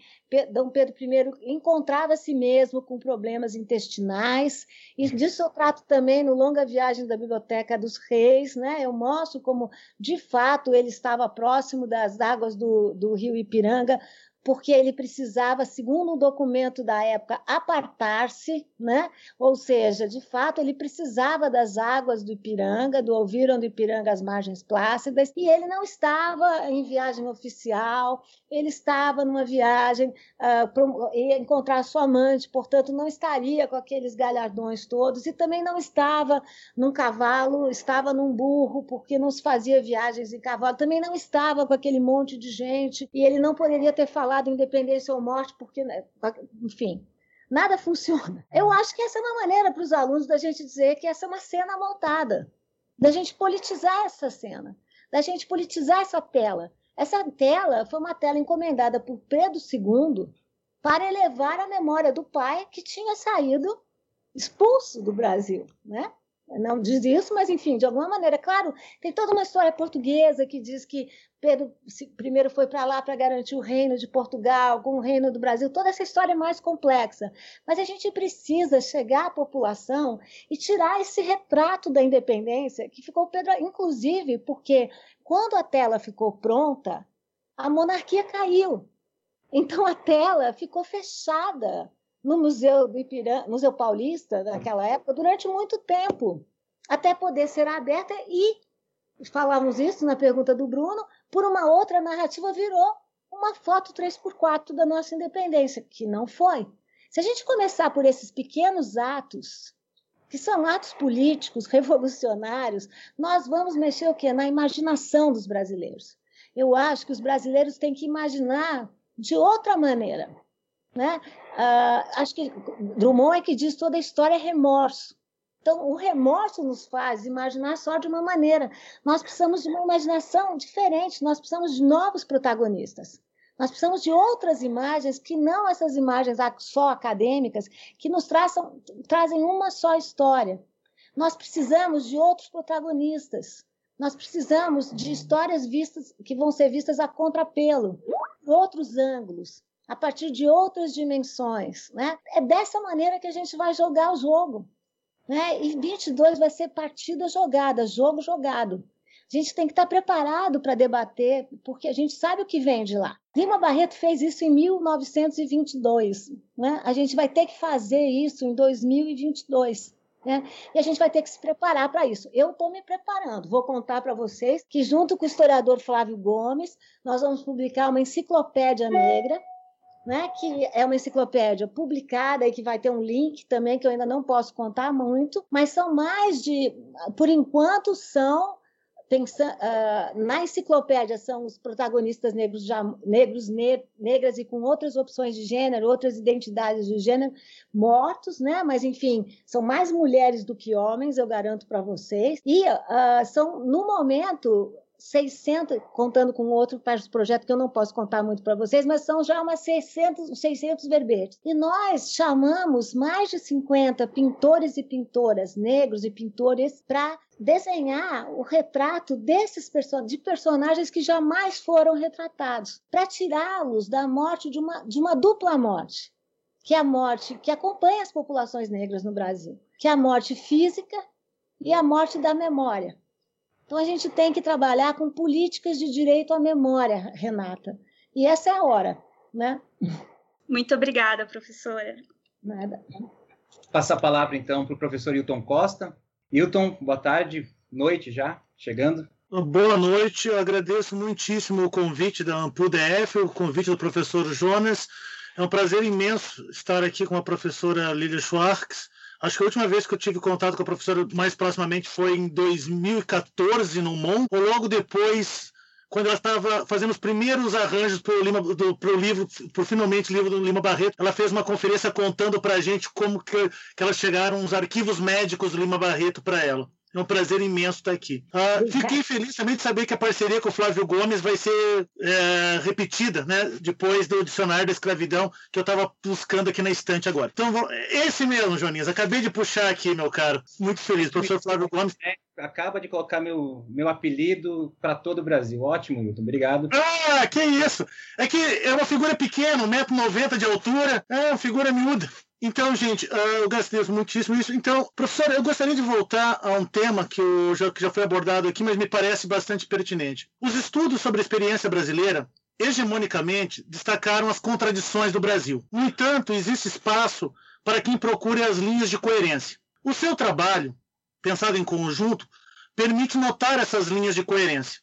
Dom Pedro I encontrava a si mesmo com problemas intestinais, e disso eu trato também no Longa Viagem da Biblioteca dos Reis, né? eu mostro como, de fato, ele estava próximo das águas do, do rio Ipiranga, porque ele precisava, segundo um documento da época, apartar-se, né? ou seja, de fato, ele precisava das águas do Ipiranga, do ouviram do Ipiranga as margens plácidas, e ele não estava em viagem oficial, ele estava numa viagem, uh, ia encontrar sua amante, portanto, não estaria com aqueles galhardões todos, e também não estava num cavalo, estava num burro, porque não se fazia viagens em cavalo, também não estava com aquele monte de gente, e ele não poderia ter falado falado independência ou morte, porque, né, enfim, nada funciona. Eu acho que essa é uma maneira para os alunos da gente dizer que essa é uma cena montada, da gente politizar essa cena, da gente politizar essa tela. Essa tela foi uma tela encomendada por Pedro II para elevar a memória do pai que tinha saído expulso do Brasil, né? não diz isso, mas enfim, de alguma maneira, claro, tem toda uma história portuguesa que diz que Pedro I foi para lá para garantir o reino de Portugal, com o reino do Brasil, toda essa história é mais complexa. Mas a gente precisa chegar à população e tirar esse retrato da independência que ficou Pedro, inclusive porque quando a tela ficou pronta, a monarquia caiu. Então a tela ficou fechada no Museu do Ipiranga, Museu Paulista, naquela época, durante muito tempo, até poder ser aberta e, falamos isso na pergunta do Bruno, por uma outra narrativa virou uma foto 3x4 da nossa independência, que não foi. Se a gente começar por esses pequenos atos, que são atos políticos, revolucionários, nós vamos mexer o quê? Na imaginação dos brasileiros. Eu acho que os brasileiros têm que imaginar de outra maneira. Né? Uh, acho que Drummond é que diz toda a história é remorso. Então, o remorso nos faz imaginar só de uma maneira. Nós precisamos de uma imaginação diferente, nós precisamos de novos protagonistas. Nós precisamos de outras imagens que não essas imagens só acadêmicas, que nos traçam, trazem uma só história. Nós precisamos de outros protagonistas. Nós precisamos de histórias vistas que vão ser vistas a contrapelo, outros ângulos a partir de outras dimensões. Né? É dessa maneira que a gente vai jogar o jogo. Né? E 22 vai ser partida jogada, jogo jogado. A gente tem que estar preparado para debater, porque a gente sabe o que vem de lá. Lima Barreto fez isso em 1922. Né? A gente vai ter que fazer isso em 2022. Né? E a gente vai ter que se preparar para isso. Eu estou me preparando. Vou contar para vocês que, junto com o historiador Flávio Gomes, nós vamos publicar uma enciclopédia negra né, que é uma enciclopédia publicada e que vai ter um link também que eu ainda não posso contar muito, mas são mais de, por enquanto, são Pensa, uh, na enciclopédia são os protagonistas negros, já, negros, ne, negras e com outras opções de gênero, outras identidades de gênero, mortos, né? Mas enfim, são mais mulheres do que homens, eu garanto para vocês. E uh, são no momento 600, contando com outro projeto que eu não posso contar muito para vocês, mas são já umas 600, 600 verbetes. E nós chamamos mais de 50 pintores e pintoras negros e pintores para desenhar o retrato desses de personagens que jamais foram retratados, para tirá-los da morte de uma, de uma dupla morte, que é a morte que acompanha as populações negras no Brasil, que é a morte física e a morte da memória. Então a gente tem que trabalhar com políticas de direito à memória, Renata. E essa é a hora, né? Muito obrigada, professora. Nada. Passa a palavra então para o professor Hilton Costa. Hilton, boa tarde, noite já, chegando. Boa noite, eu agradeço muitíssimo o convite da AMPU-DF, o convite do professor Jonas. É um prazer imenso estar aqui com a professora Lilia Schwartz. Acho que a última vez que eu tive contato com a professora mais proximamente foi em 2014 no MON, ou logo depois quando ela estava fazendo os primeiros arranjos para o livro, para finalmente livro do Lima Barreto, ela fez uma conferência contando para a gente como que, que elas chegaram os arquivos médicos do Lima Barreto para ela. É um prazer imenso estar aqui. Ah, fiquei feliz também de saber que a parceria com o Flávio Gomes vai ser é, repetida, né? Depois do dicionário da escravidão que eu estava buscando aqui na estante agora. Então, esse mesmo, Joninhas. Acabei de puxar aqui, meu caro. Muito feliz. Professor Flávio Gomes. É, acaba de colocar meu, meu apelido para todo o Brasil. Ótimo, Milton. Obrigado. Ah, que isso! É que é uma figura pequena, 1,90m de altura. É uma figura miúda. Então, gente, ah, eu gastei muitíssimo isso. Então, professor, eu gostaria de voltar a um tema que, eu já, que já foi abordado aqui, mas me parece bastante pertinente. Os estudos sobre a experiência brasileira, hegemonicamente, destacaram as contradições do Brasil. No entanto, existe espaço para quem procure as linhas de coerência. O seu trabalho, pensado em conjunto, permite notar essas linhas de coerência.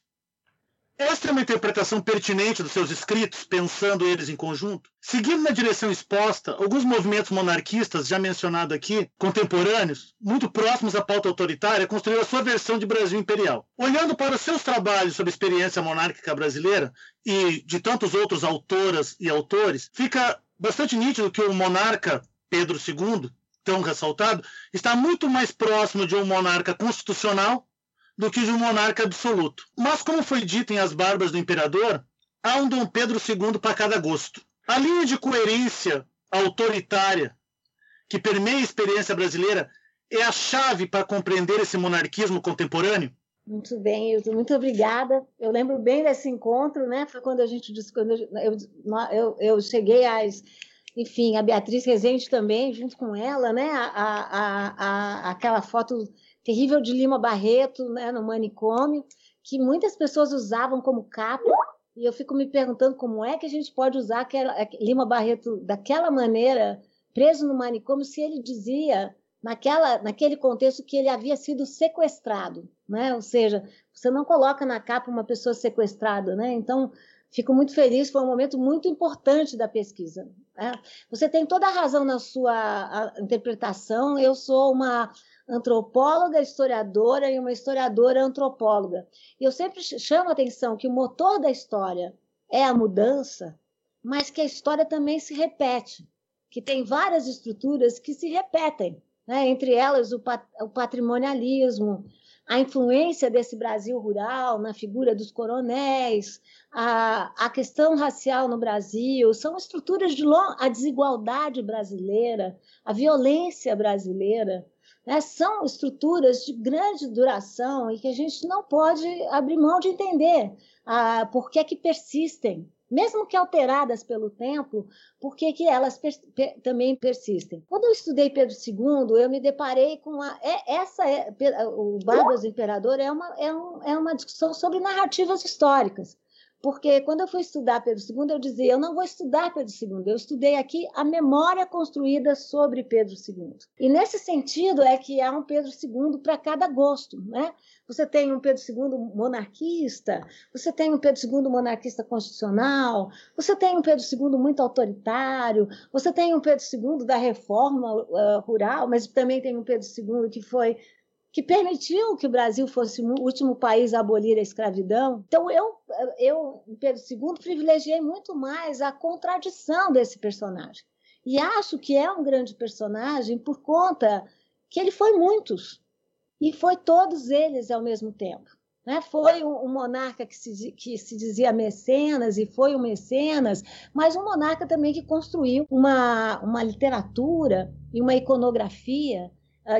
Esta é uma interpretação pertinente dos seus escritos, pensando eles em conjunto. Seguindo na direção exposta, alguns movimentos monarquistas, já mencionados aqui, contemporâneos, muito próximos à pauta autoritária, construíram a sua versão de Brasil imperial. Olhando para os seus trabalhos sobre experiência monárquica brasileira e de tantos outros autoras e autores, fica bastante nítido que o monarca Pedro II, tão ressaltado, está muito mais próximo de um monarca constitucional do que de um monarca absoluto. Mas, como foi dito em As Barbas do Imperador, há um Dom Pedro II para cada gosto. A linha de coerência autoritária que permeia a experiência brasileira é a chave para compreender esse monarquismo contemporâneo? Muito bem, Hilton, muito obrigada. Eu lembro bem desse encontro, né? Foi quando a gente quando eu, eu, eu cheguei às enfim, a Beatriz Rezende também, junto com ela, né? A, a, a, aquela foto terrível de Lima Barreto, né, no manicômio, que muitas pessoas usavam como capa, e eu fico me perguntando como é que a gente pode usar aquela, Lima Barreto daquela maneira, preso no manicômio, se ele dizia naquela, naquele contexto que ele havia sido sequestrado, né? Ou seja, você não coloca na capa uma pessoa sequestrada, né? Então, fico muito feliz, foi um momento muito importante da pesquisa. Né? Você tem toda a razão na sua interpretação. Eu sou uma antropóloga, historiadora e uma historiadora antropóloga. E eu sempre chamo a atenção que o motor da história é a mudança, mas que a história também se repete, que tem várias estruturas que se repetem, né? entre elas o, pat o patrimonialismo, a influência desse Brasil rural na figura dos coronéis, a, a questão racial no Brasil, são estruturas de long... a desigualdade brasileira, a violência brasileira, né, são estruturas de grande duração e que a gente não pode abrir mão de entender ah, por que, que persistem. Mesmo que alteradas pelo tempo, por que, que elas per per também persistem? Quando eu estudei Pedro II, eu me deparei com a, é, essa é, o Barbas do Imperador é uma, é, um, é uma discussão sobre narrativas históricas. Porque quando eu fui estudar Pedro II, eu dizia, eu não vou estudar Pedro II, eu estudei aqui a memória construída sobre Pedro II. E nesse sentido é que há um Pedro II para cada gosto, né? Você tem um Pedro II monarquista, você tem um Pedro II monarquista constitucional, você tem um Pedro II muito autoritário, você tem um Pedro II da reforma uh, rural, mas também tem um Pedro II que foi que permitiu que o Brasil fosse o último país a abolir a escravidão. Então, eu, eu Pedro II, privilegiei muito mais a contradição desse personagem. E acho que é um grande personagem por conta que ele foi muitos, e foi todos eles ao mesmo tempo. Né? Foi um, um monarca que se, que se, dizia mecenas e foi um mecenas, mas um monarca também que construiu uma, uma literatura e uma iconografia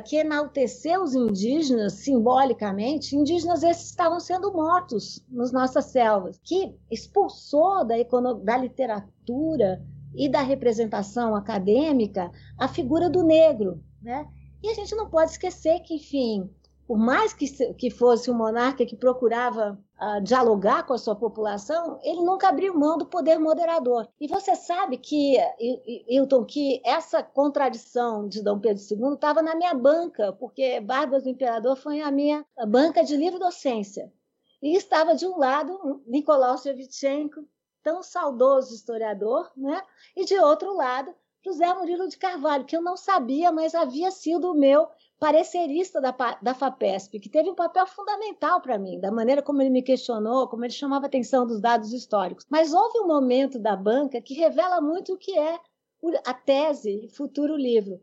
que enalteceu os indígenas simbolicamente, indígenas esses estavam sendo mortos nas nossas selvas, que expulsou da, da literatura e da representação acadêmica a figura do negro, né? E a gente não pode esquecer que, enfim, por mais que, que fosse um monarca que procurava uh, dialogar com a sua população, ele nunca abriu mão do poder moderador. E você sabe que, Hilton, que essa contradição de Dom Pedro II estava na minha banca, porque Barbas do Imperador foi a minha banca de livre docência. E estava de um lado Nicolau Shevchenko, tão saudoso historiador, né? e de outro lado, José Murilo de Carvalho, que eu não sabia, mas havia sido o meu parecerista da, da FAPESP, que teve um papel fundamental para mim, da maneira como ele me questionou, como ele chamava atenção dos dados históricos. Mas houve um momento da banca que revela muito o que é a tese e futuro livro.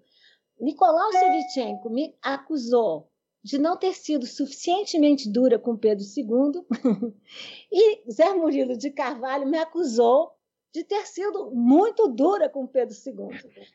Nicolau Sevchenko me acusou de não ter sido suficientemente dura com Pedro II, e Zé Murilo de Carvalho me acusou de ter sido muito dura com Pedro II.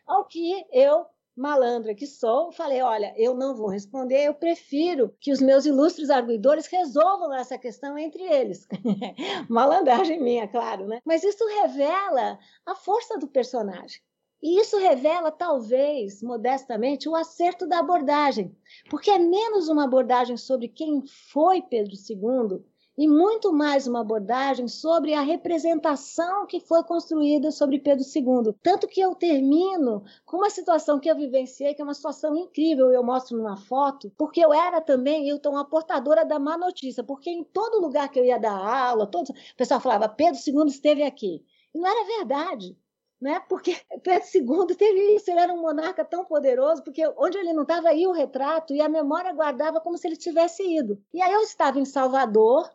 Ao que eu, malandra que sou, falei: olha, eu não vou responder, eu prefiro que os meus ilustres arguidores resolvam essa questão entre eles. Malandragem minha, claro, né? Mas isso revela a força do personagem. E isso revela, talvez, modestamente, o acerto da abordagem, porque é menos uma abordagem sobre quem foi Pedro II e muito mais uma abordagem sobre a representação que foi construída sobre Pedro II. Tanto que eu termino com uma situação que eu vivenciei, que é uma situação incrível, eu mostro numa foto, porque eu era também, eu uma portadora da má notícia, porque em todo lugar que eu ia dar aula, todo, o pessoal falava, Pedro II esteve aqui. E não era verdade né? Porque Pedro II teve isso, ele era um monarca tão poderoso, porque onde ele não estava ia o retrato e a memória guardava como se ele tivesse ido. E aí eu estava em Salvador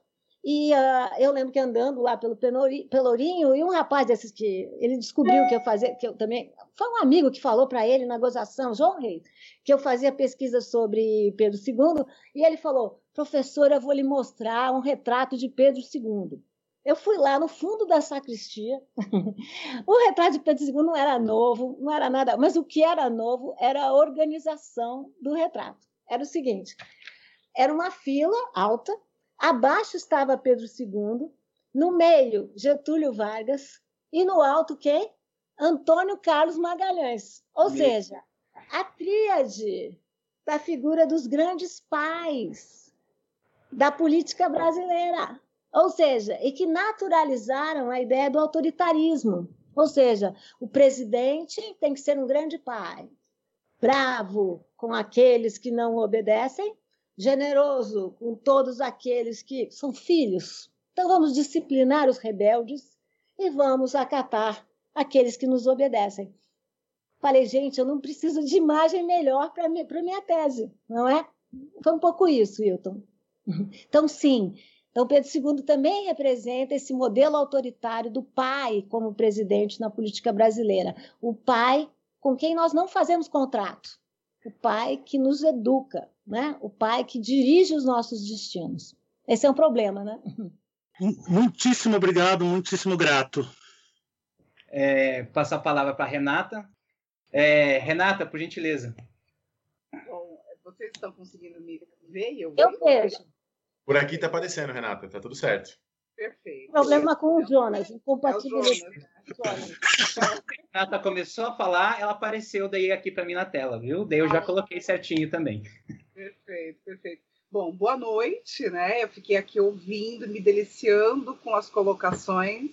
e uh, eu lembro que andando lá pelo Pelourinho e um rapaz desses que ele descobriu que eu fazia, que eu também foi um amigo que falou para ele na gozação, João Reis, que eu fazia pesquisa sobre Pedro II e ele falou: professora, vou lhe mostrar um retrato de Pedro II. Eu fui lá no fundo da sacristia. o retrato de Pedro II não era novo, não era nada, mas o que era novo era a organização do retrato. Era o seguinte: era uma fila alta, abaixo estava Pedro II, no meio Getúlio Vargas e no alto quem? Antônio Carlos Magalhães. Ou Meu. seja, a tríade da figura dos grandes pais da política brasileira. Ou seja, e que naturalizaram a ideia do autoritarismo. Ou seja, o presidente tem que ser um grande pai, bravo com aqueles que não obedecem, generoso com todos aqueles que são filhos. Então vamos disciplinar os rebeldes e vamos acatar aqueles que nos obedecem. Falei, gente, eu não preciso de imagem melhor para minha tese, não é? Foi um pouco isso, Hilton. Então, sim, então, Pedro II também representa esse modelo autoritário do pai como presidente na política brasileira. O pai com quem nós não fazemos contrato. O pai que nos educa, né? o pai que dirige os nossos destinos. Esse é um problema, né? Muitíssimo obrigado, muitíssimo grato. É, passar a palavra para Renata. É, Renata, por gentileza. Bom, vocês estão conseguindo me ver? Eu, eu vejo. Por aqui tá aparecendo, Renata, tá tudo certo. Perfeito. Problema com o Jonas, incompatibilidade. É Renata começou a falar, ela apareceu daí aqui para mim na tela, viu? Daí eu já coloquei certinho também. Perfeito, perfeito. Bom, boa noite, né? Eu fiquei aqui ouvindo, me deliciando com as colocações,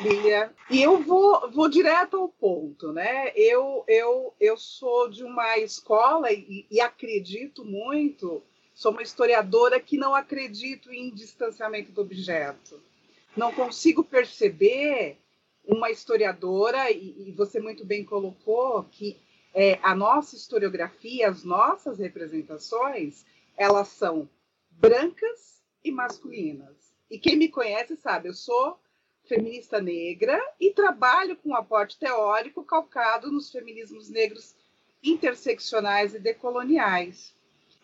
Lilia. E eu vou, vou direto ao ponto, né? Eu, eu, eu sou de uma escola e, e acredito muito Sou uma historiadora que não acredito em distanciamento do objeto. Não consigo perceber uma historiadora, e, e você muito bem colocou, que é, a nossa historiografia, as nossas representações, elas são brancas e masculinas. E quem me conhece sabe, eu sou feminista negra e trabalho com um aporte teórico calcado nos feminismos negros interseccionais e decoloniais.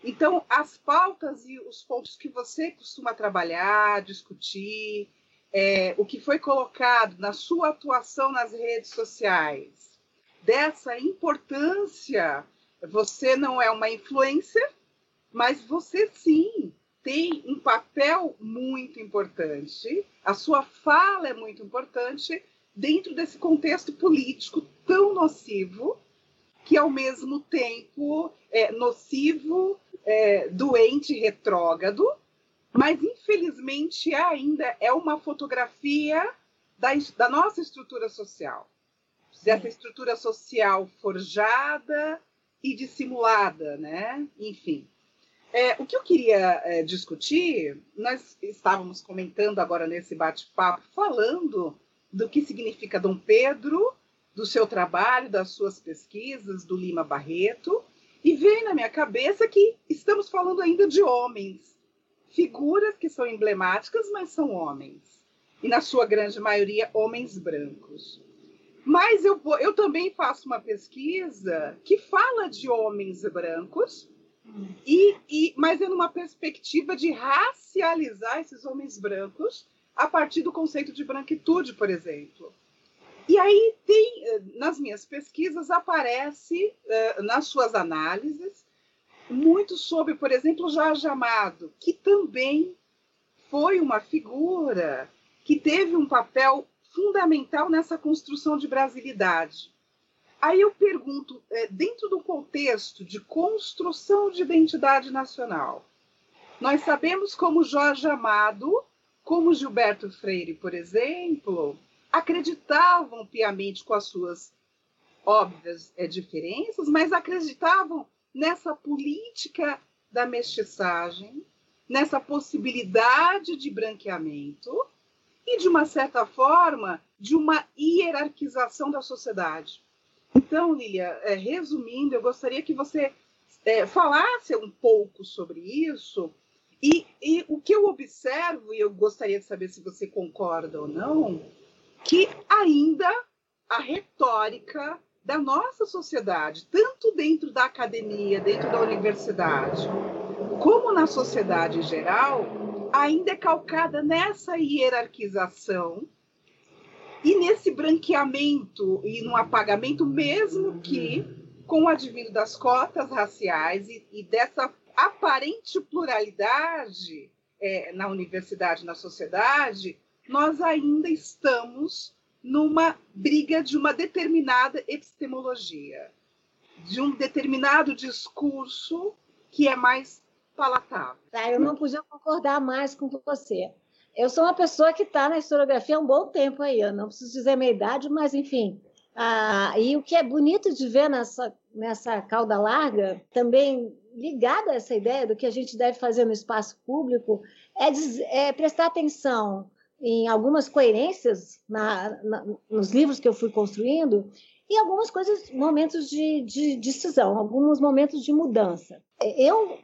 Então, as pautas e os pontos que você costuma trabalhar, discutir, é, o que foi colocado na sua atuação nas redes sociais, dessa importância, você não é uma influencer, mas você sim tem um papel muito importante, a sua fala é muito importante dentro desse contexto político tão nocivo, que ao mesmo tempo é nocivo é, doente retrógrado, mas infelizmente ainda é uma fotografia da, da nossa estrutura social. Dessa estrutura social forjada e dissimulada, né? Enfim. É, o que eu queria é, discutir, nós estávamos comentando agora nesse bate-papo, falando do que significa Dom Pedro, do seu trabalho, das suas pesquisas, do Lima Barreto, e vem na minha cabeça que estamos falando ainda de homens, figuras que são emblemáticas, mas são homens, e na sua grande maioria homens brancos. Mas eu, eu também faço uma pesquisa que fala de homens brancos, e, e, mas é numa perspectiva de racializar esses homens brancos a partir do conceito de branquitude, por exemplo. E aí tem, eh, nas minhas pesquisas, aparece uh, nas suas análises muito sobre, por exemplo, Jorge Amado, que também foi uma figura que teve um papel fundamental nessa construção de brasilidade. Aí eu pergunto, eh, dentro do contexto de construção de identidade nacional, nós sabemos como Jorge Amado, como Gilberto Freire, por exemplo, acreditavam piamente com as suas óbvias é, diferenças, mas acreditavam nessa política da mestiçagem, nessa possibilidade de branqueamento e, de uma certa forma, de uma hierarquização da sociedade. Então, Lilia, é, resumindo, eu gostaria que você é, falasse um pouco sobre isso e, e o que eu observo, e eu gostaria de saber se você concorda ou não, que ainda a retórica da nossa sociedade, tanto dentro da academia, dentro da universidade, como na sociedade em geral, ainda é calcada nessa hierarquização e nesse branqueamento e no apagamento, mesmo que com o advento das cotas raciais e, e dessa aparente pluralidade é, na universidade, na sociedade, nós ainda estamos numa briga de uma determinada epistemologia, de um determinado discurso que é mais palatável. Tá, eu não podia concordar mais com você. Eu sou uma pessoa que está na historiografia há um bom tempo aí, eu não preciso dizer minha idade, mas enfim. Ah, e o que é bonito de ver nessa, nessa cauda larga, também ligado a essa ideia do que a gente deve fazer no espaço público, é, é prestar atenção em algumas coerências na, na, nos livros que eu fui construindo e algumas coisas, momentos de, de, decisão, alguns momentos de mudança. Eu,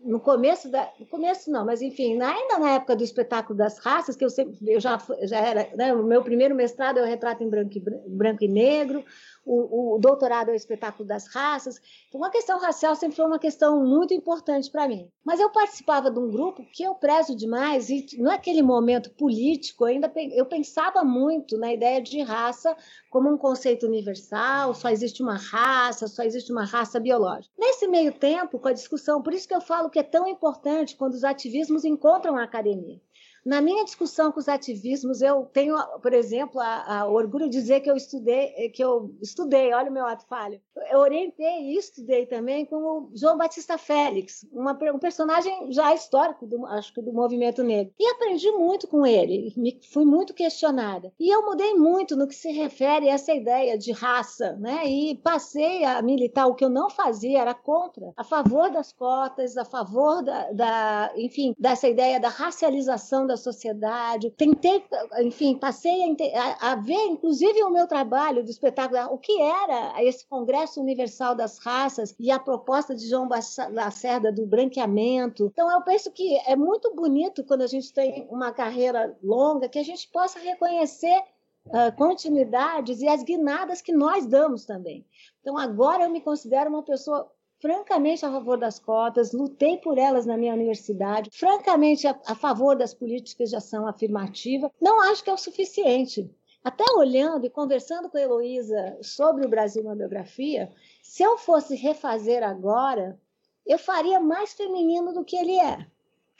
no começo da, no começo não, mas enfim, ainda na época do espetáculo das raças, que eu sempre, eu já, já era, né, o meu primeiro mestrado é o retrato em branco e, branco e negro, o, o, doutorado é o espetáculo das raças. Então, a questão racial sempre foi uma questão muito importante para mim. Mas eu participava de um grupo que eu prezo demais, e naquele momento político, ainda eu pensava muito na ideia de raça como um conceito universal, só existe uma raça, só existe uma raça biológica. Nesse meio tempo, com a discussão, por isso que eu falo que é tão importante quando os ativismos encontram a academia. Na minha discussão com os ativismos, eu tenho, por exemplo, a, a orgulho de dizer que eu estudei, que eu estudei, olha o meu ato falho. Eu orientei e estudei também com o João Batista Félix, uma, um personagem já histórico, do, acho que do movimento negro. E aprendi muito com ele, me, fui muito questionada. E eu mudei muito no que se refere a essa ideia de raça, né? E passei a militar o que eu não fazia, era contra, a favor das cotas, a favor da, da enfim, dessa ideia da racialização da sociedade. Tentei, enfim, passei a, a, ver, inclusive, o meu trabalho do espetáculo, o que era esse Congresso Universal das Raças e a proposta de João Lacerda do branqueamento. Então, eu penso que é muito bonito quando a gente tem uma carreira longa que a gente possa reconhecer Uh, continuidades e as guinadas que nós damos também. Então, agora eu me considero uma pessoa francamente a favor das cotas, lutei por elas na minha universidade, francamente a, a favor das políticas de ação afirmativa. Não acho que é o suficiente. Até olhando e conversando com a Heloísa sobre o Brasil na biografia, se eu fosse refazer agora, eu faria mais feminino do que ele é.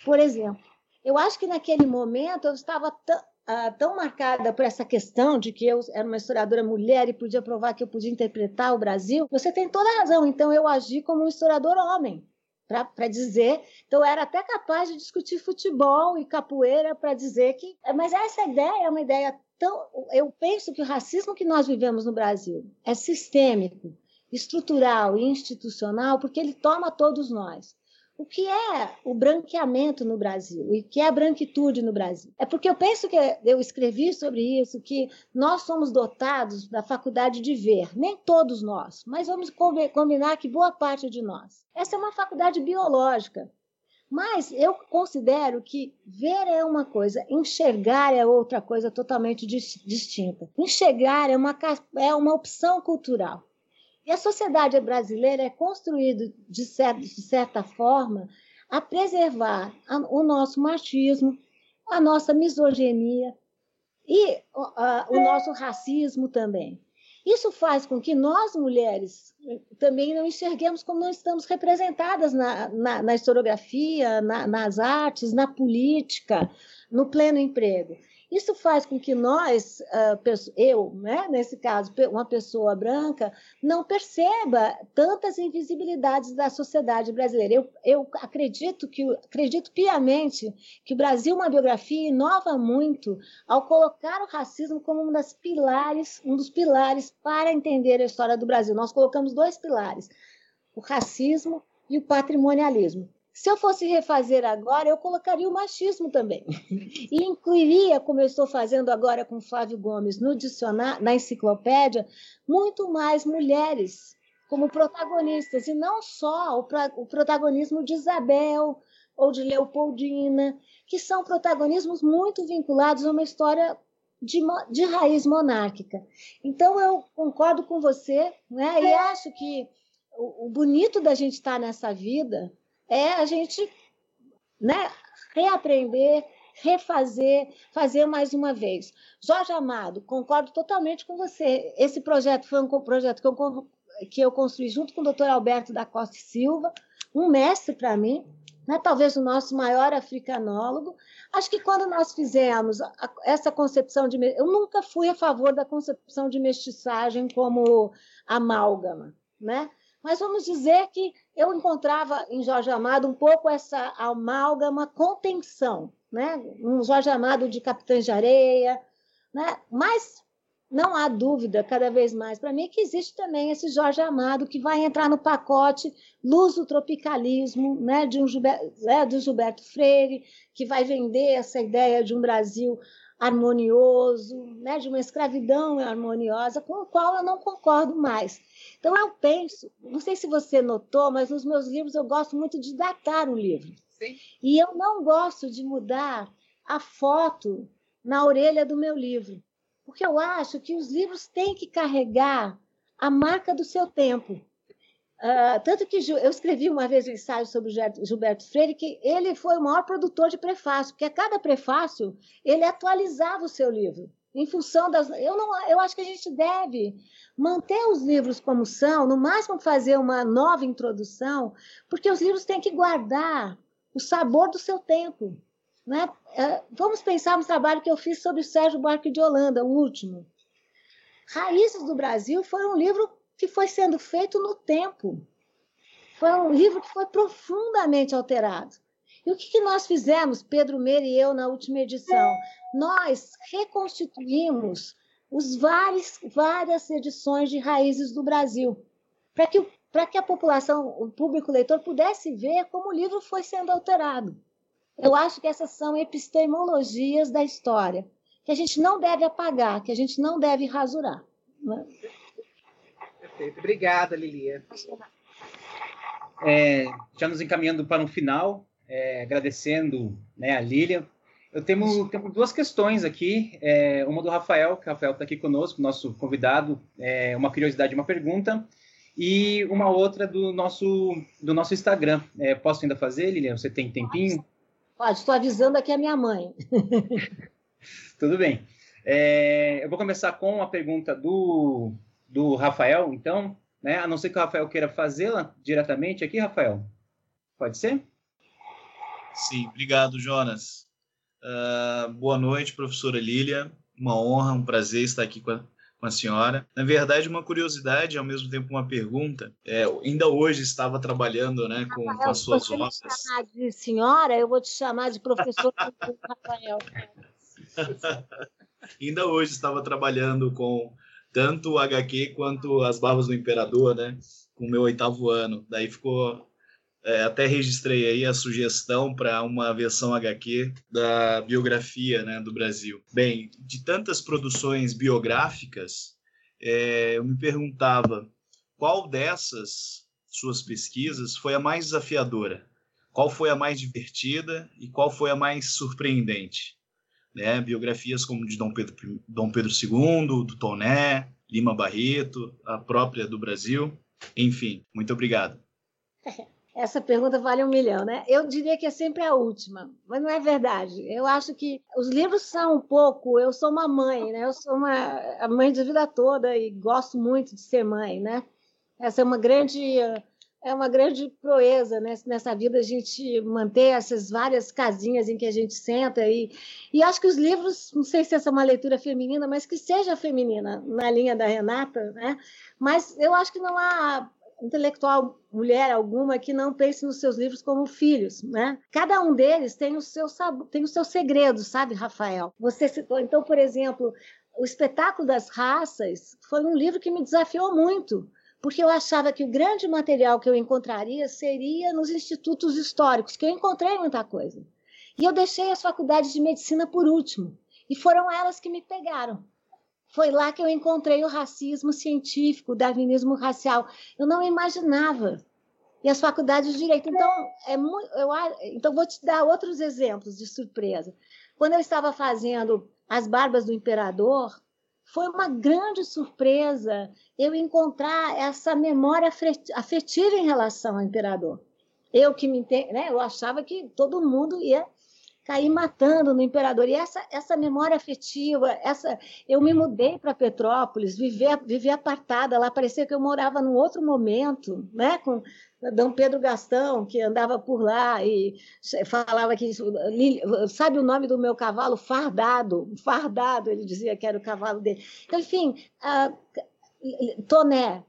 Por exemplo, eu acho que naquele momento eu estava ah, tão marcada por essa questão de que eu era uma historiadora mulher e podia provar que eu podia interpretar o Brasil, você tem toda a razão. Então, eu agi como um historiador homem para dizer. Então, eu era até capaz de discutir futebol e capoeira para dizer que. Mas essa ideia é uma ideia tão. Eu penso que o racismo que nós vivemos no Brasil é sistêmico, estrutural e institucional, porque ele toma todos nós. O que é o branqueamento no Brasil e o que é a branquitude no Brasil. É porque eu penso que eu escrevi sobre isso, que nós somos dotados da faculdade de ver, nem todos nós, mas vamos combinar que boa parte de nós. Essa é uma faculdade biológica. Mas eu considero que ver é uma coisa, enxergar é outra coisa totalmente distinta. Enxergar é uma, é uma opção cultural. E a sociedade brasileira é construída, de certa, de certa forma, a preservar a, o nosso machismo, a nossa misoginia e a, o nosso racismo também. Isso faz com que nós, mulheres, também não enxerguemos como não estamos representadas na, na, na historiografia, na, nas artes, na política, no pleno emprego. Isso faz com que nós, ah, eu, né, nesse caso, uma pessoa branca, não perceba tantas invisibilidades da sociedade brasileira. Eu, eu acredito que acredito piamente que o Brasil, uma biografia, inova muito ao colocar o racismo como um, das pilares, um dos pilares para entender a história do Brasil. Nós colocamos dois pilares: o racismo e o patrimonialismo. Se eu fosse refazer agora, eu colocaria o machismo também. E incluiria, como eu estou fazendo agora com Flávio Gomes no dicionário, na enciclopédia, muito mais mulheres como protagonistas, e não só o, o protagonismo de Isabel ou de Leopoldina, que são protagonismos muito vinculados a uma história de, de raiz monárquica. Então, eu concordo com você, né? e acho que o, o bonito da gente estar nessa vida é a gente né, reaprender, refazer, fazer mais uma vez. Jorge Amado, concordo totalmente com você. Esse projeto foi um projeto que eu, que eu construí junto com o doutor Alberto da Costa Silva, um mestre para mim, né, talvez o nosso maior africanólogo. Acho que quando nós fizemos essa concepção de. Eu nunca fui a favor da concepção de mestiçagem como amálgama. Né? Mas vamos dizer que eu encontrava em Jorge Amado um pouco essa amálgama contenção, né? um Jorge Amado de Capitães de Areia, né? mas não há dúvida, cada vez mais para mim, que existe também esse Jorge Amado que vai entrar no pacote luso-tropicalismo né? de um Gilberto, né? do Gilberto Freire, que vai vender essa ideia de um Brasil harmonioso, né? de uma escravidão harmoniosa, com o qual eu não concordo mais. Então, eu penso, não sei se você notou, mas nos meus livros eu gosto muito de datar o livro. Sim. E eu não gosto de mudar a foto na orelha do meu livro, porque eu acho que os livros têm que carregar a marca do seu tempo. Uh, tanto que eu escrevi uma vez um ensaio sobre Gilberto Freire, que ele foi o maior produtor de prefácio, porque a cada prefácio ele atualizava o seu livro em função das. Eu, não, eu acho que a gente deve manter os livros como são, no máximo fazer uma nova introdução, porque os livros têm que guardar o sabor do seu tempo. Né? É, vamos pensar no trabalho que eu fiz sobre o Sérgio Buarque de Holanda, o último. Raízes do Brasil foi um livro que foi sendo feito no tempo. Foi um livro que foi profundamente alterado. E o que, que nós fizemos, Pedro Meira e eu, na última edição? Nós reconstituímos os vários, várias edições de Raízes do Brasil, para que, que a população, o público leitor, pudesse ver como o livro foi sendo alterado. Eu acho que essas são epistemologias da história, que a gente não deve apagar, que a gente não deve rasurar. Né? Perfeito. Obrigada, Lilia. É, já nos encaminhando para um final, é, agradecendo né, a Lília. Eu tenho, tenho duas questões aqui. É, uma do Rafael, que o Rafael está aqui conosco, nosso convidado, é, uma curiosidade, uma pergunta. E uma outra do nosso, do nosso Instagram. É, posso ainda fazer, Lilian? Você tem tempinho? Pode, estou avisando aqui a minha mãe. Tudo bem. É, eu vou começar com a pergunta do, do Rafael, então, né? A não ser que o Rafael queira fazê-la diretamente aqui, Rafael. Pode ser? Sim, obrigado, Jonas. Uh, boa noite, professora Lília. Uma honra, um prazer estar aqui com a, com a senhora. Na verdade, uma curiosidade, ao mesmo tempo uma pergunta. É, ainda hoje estava trabalhando né, com, Rafael, com as suas se você Me chamar de senhora, eu vou te chamar de professor Rafael. ainda hoje estava trabalhando com tanto o HQ quanto as Barbas do Imperador, né? Com o meu oitavo ano. Daí ficou é, até registrei aí a sugestão para uma versão HQ da biografia né, do Brasil. Bem, de tantas produções biográficas, é, eu me perguntava qual dessas suas pesquisas foi a mais desafiadora? Qual foi a mais divertida e qual foi a mais surpreendente? Né? Biografias como de Dom Pedro, Dom Pedro II, do Toné, Lima Barreto, a própria do Brasil. Enfim, muito obrigado. Essa pergunta vale um milhão, né? Eu diria que é sempre a última, mas não é verdade. Eu acho que os livros são um pouco. Eu sou uma mãe, né? Eu sou uma a mãe de vida toda e gosto muito de ser mãe, né? Essa é uma grande é uma grande proeza né? nessa vida a gente manter essas várias casinhas em que a gente senta e, e acho que os livros, não sei se essa é uma leitura feminina, mas que seja feminina na linha da Renata, né? Mas eu acho que não há intelectual mulher alguma que não pense nos seus livros como filhos, né? Cada um deles tem o seu tem o seu segredo, sabe, Rafael? Você citou, então, por exemplo, o espetáculo das raças foi um livro que me desafiou muito, porque eu achava que o grande material que eu encontraria seria nos institutos históricos, que eu encontrei muita coisa. E eu deixei as faculdades de medicina por último, e foram elas que me pegaram. Foi lá que eu encontrei o racismo científico, o darwinismo racial. Eu não imaginava. E as faculdades de direito. Então, é muito, eu, então, vou te dar outros exemplos de surpresa. Quando eu estava fazendo As Barbas do Imperador, foi uma grande surpresa eu encontrar essa memória afetiva em relação ao imperador. Eu que me né, eu achava que todo mundo ia cair matando no imperador. E essa, essa memória afetiva, essa eu me mudei para Petrópolis, vivi, vivi apartada lá, parecia que eu morava num outro momento, né? com Dom Pedro Gastão, que andava por lá e falava que sabe o nome do meu cavalo? Fardado, Fardado, ele dizia que era o cavalo dele. Enfim, uh, Toné.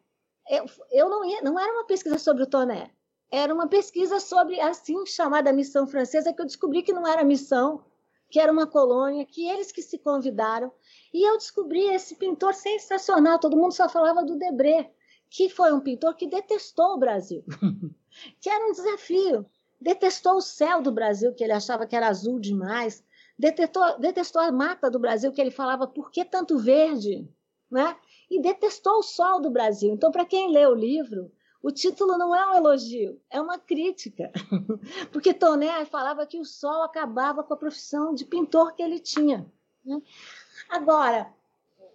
Eu, eu não, ia, não era uma pesquisa sobre o Toné, era uma pesquisa sobre a assim chamada missão francesa, que eu descobri que não era missão, que era uma colônia, que eles que se convidaram. E eu descobri esse pintor sensacional, todo mundo só falava do Debré, que foi um pintor que detestou o Brasil, que era um desafio. Detestou o céu do Brasil, que ele achava que era azul demais. Detestou, detestou a mata do Brasil, que ele falava, por que tanto verde? Né? E detestou o sol do Brasil. Então, para quem lê o livro, o título não é um elogio, é uma crítica. Porque Toné falava que o sol acabava com a profissão de pintor que ele tinha. Né? Agora,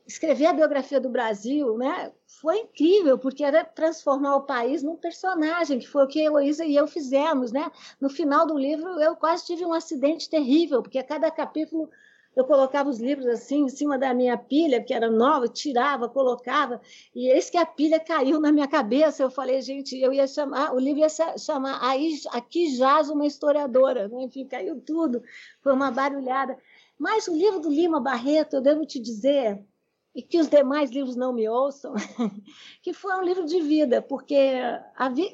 escrever a biografia do Brasil né, foi incrível, porque era transformar o país num personagem, que foi o que a Heloísa e eu fizemos. Né? No final do livro, eu quase tive um acidente terrível, porque a cada capítulo eu colocava os livros assim em cima da minha pilha, que era nova, tirava, colocava, e eis que a pilha caiu na minha cabeça. Eu falei, gente, eu ia chamar, o livro ia chamar Aí, Aqui Jaz uma Historiadora. Né? Enfim, caiu tudo, foi uma barulhada. Mas o livro do Lima Barreto, eu devo te dizer, e que os demais livros não me ouçam, que foi um livro de vida, porque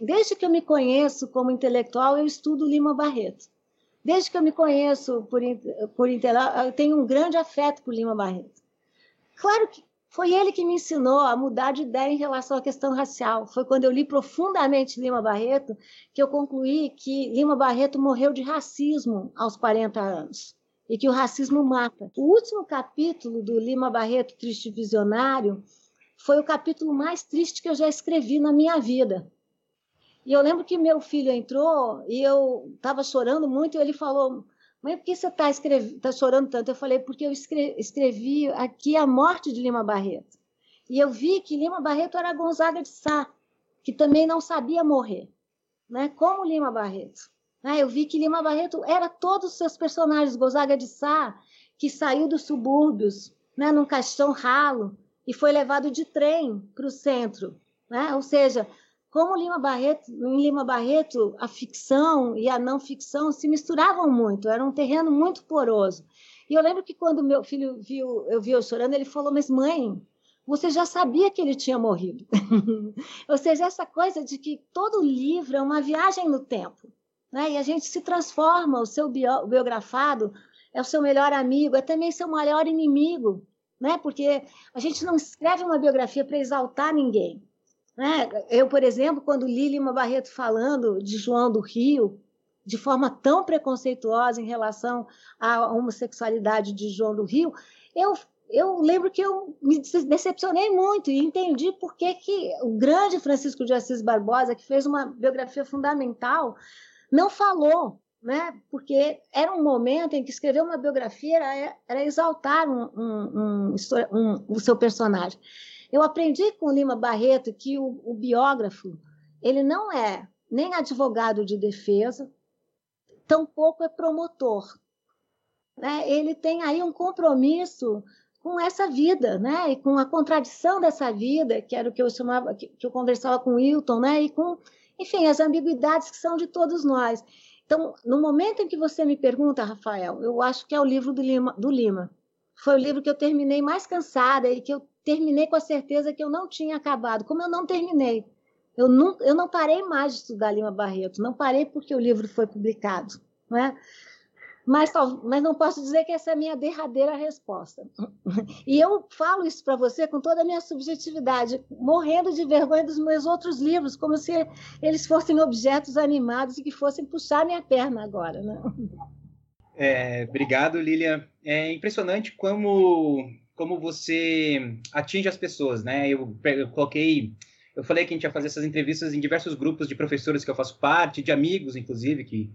desde que eu me conheço como intelectual, eu estudo Lima Barreto. Desde que eu me conheço por, por eu tenho um grande afeto por Lima Barreto. Claro que foi ele que me ensinou a mudar de ideia em relação à questão racial. Foi quando eu li profundamente Lima Barreto que eu concluí que Lima Barreto morreu de racismo aos 40 anos e que o racismo mata. O último capítulo do Lima Barreto Triste Visionário foi o capítulo mais triste que eu já escrevi na minha vida. E eu lembro que meu filho entrou e eu estava chorando muito e ele falou: Mãe, por que você está tá chorando tanto? Eu falei: Porque eu escrevi, aqui a morte de Lima Barreto. E eu vi que Lima Barreto era Gonzaga de Sá, que também não sabia morrer, né? como Lima Barreto. Né? Eu vi que Lima Barreto era todos os seus personagens, Gonzaga de Sá, que saiu dos subúrbios, né? num caixão ralo, e foi levado de trem para o centro. Né? Ou seja, como Lima Barreto, em Lima Barreto, a ficção e a não ficção se misturavam muito, era um terreno muito poroso. E eu lembro que quando meu filho viu, eu vi eu chorando, ele falou: "Mas mãe, você já sabia que ele tinha morrido". Ou seja, essa coisa de que todo livro é uma viagem no tempo, né? E a gente se transforma, o seu bio, biografado é o seu melhor amigo, é também seu maior inimigo, né? Porque a gente não escreve uma biografia para exaltar ninguém Né? Eu, por exemplo, quando li Lima Barreto falando de João do Rio, de forma tão preconceituosa em relação à homossexualidade de João do Rio, eu, eu lembro que eu me decepcionei muito e entendi por que, que o grande Francisco de Assis Barbosa, que fez uma biografia fundamental, não falou, né? porque era um momento em que escrever uma biografia era, era exaltar um, um, um, o seu personagem. Eu aprendi com Lima Barreto que o, o biógrafo ele não é nem advogado de defesa, tampouco é promotor. Né? Ele tem aí um compromisso com essa vida, né? E com a contradição dessa vida, que era o que eu chamava, que, eu conversava com o Wilton, né? E com, enfim, as ambiguidades que são de todos nós. Então, no momento em que você me pergunta, Rafael, eu acho que é o livro do Lima, do Lima. Foi o livro que eu terminei mais cansada e que eu terminei com a certeza que eu não tinha acabado, como eu não terminei. Eu não, eu não parei mais de estudar Lima Barreto, não parei porque o livro foi publicado. Não é? mas, mas não posso dizer que essa é a minha derradeira resposta. E eu falo isso para você com toda a minha subjetividade, morrendo de vergonha dos meus outros livros, como se eles fossem objetos animados e que fossem puxar minha perna agora. Né? É, obrigado, Lilian. É impressionante como como você atinge as pessoas, né? Eu, eu, coloquei, eu falei que a gente ia fazer essas entrevistas em diversos grupos de professores que eu faço parte, de amigos, inclusive, que,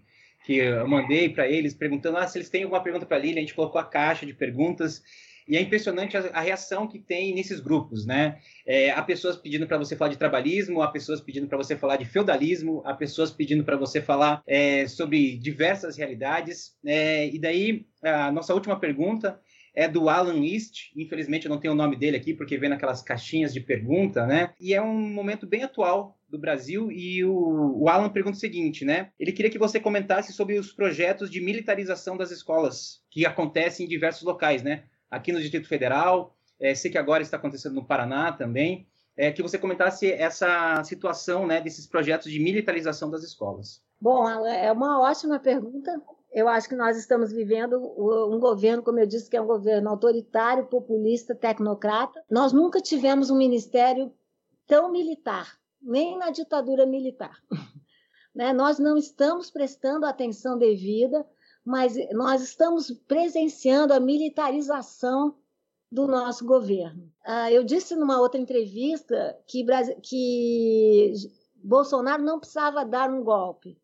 que eu mandei para eles, perguntando ah, se eles têm alguma pergunta para a Lilian. A gente colocou a caixa de perguntas e é impressionante a, a reação que tem nesses grupos, né? É, há pessoas pedindo para você falar de trabalhismo, há pessoas pedindo para você falar de feudalismo, há pessoas pedindo para você falar é, sobre diversas realidades. É, e daí, a nossa última pergunta é do Alan East. Infelizmente eu não tenho o nome dele aqui porque vem naquelas caixinhas de pergunta, né? E é um momento bem atual do Brasil e o, o, Alan pergunta o seguinte, né? Ele queria que você comentasse sobre os projetos de militarização das escolas que acontecem em diversos locais, né? Aqui no Distrito Federal, é, sei que agora está acontecendo no Paraná também. É, que você comentasse essa situação, né, desses projetos de militarização das escolas. Bom, é uma ótima pergunta eu acho que nós estamos vivendo um governo, como eu disse, que é um governo autoritário, populista, tecnocrata. Nós nunca tivemos um ministério tão militar, nem na ditadura militar. né? Nós não estamos prestando atenção devida, mas nós estamos presenciando a militarização do nosso governo. Ah, eu disse numa outra entrevista que, que Bolsonaro não precisava dar um golpe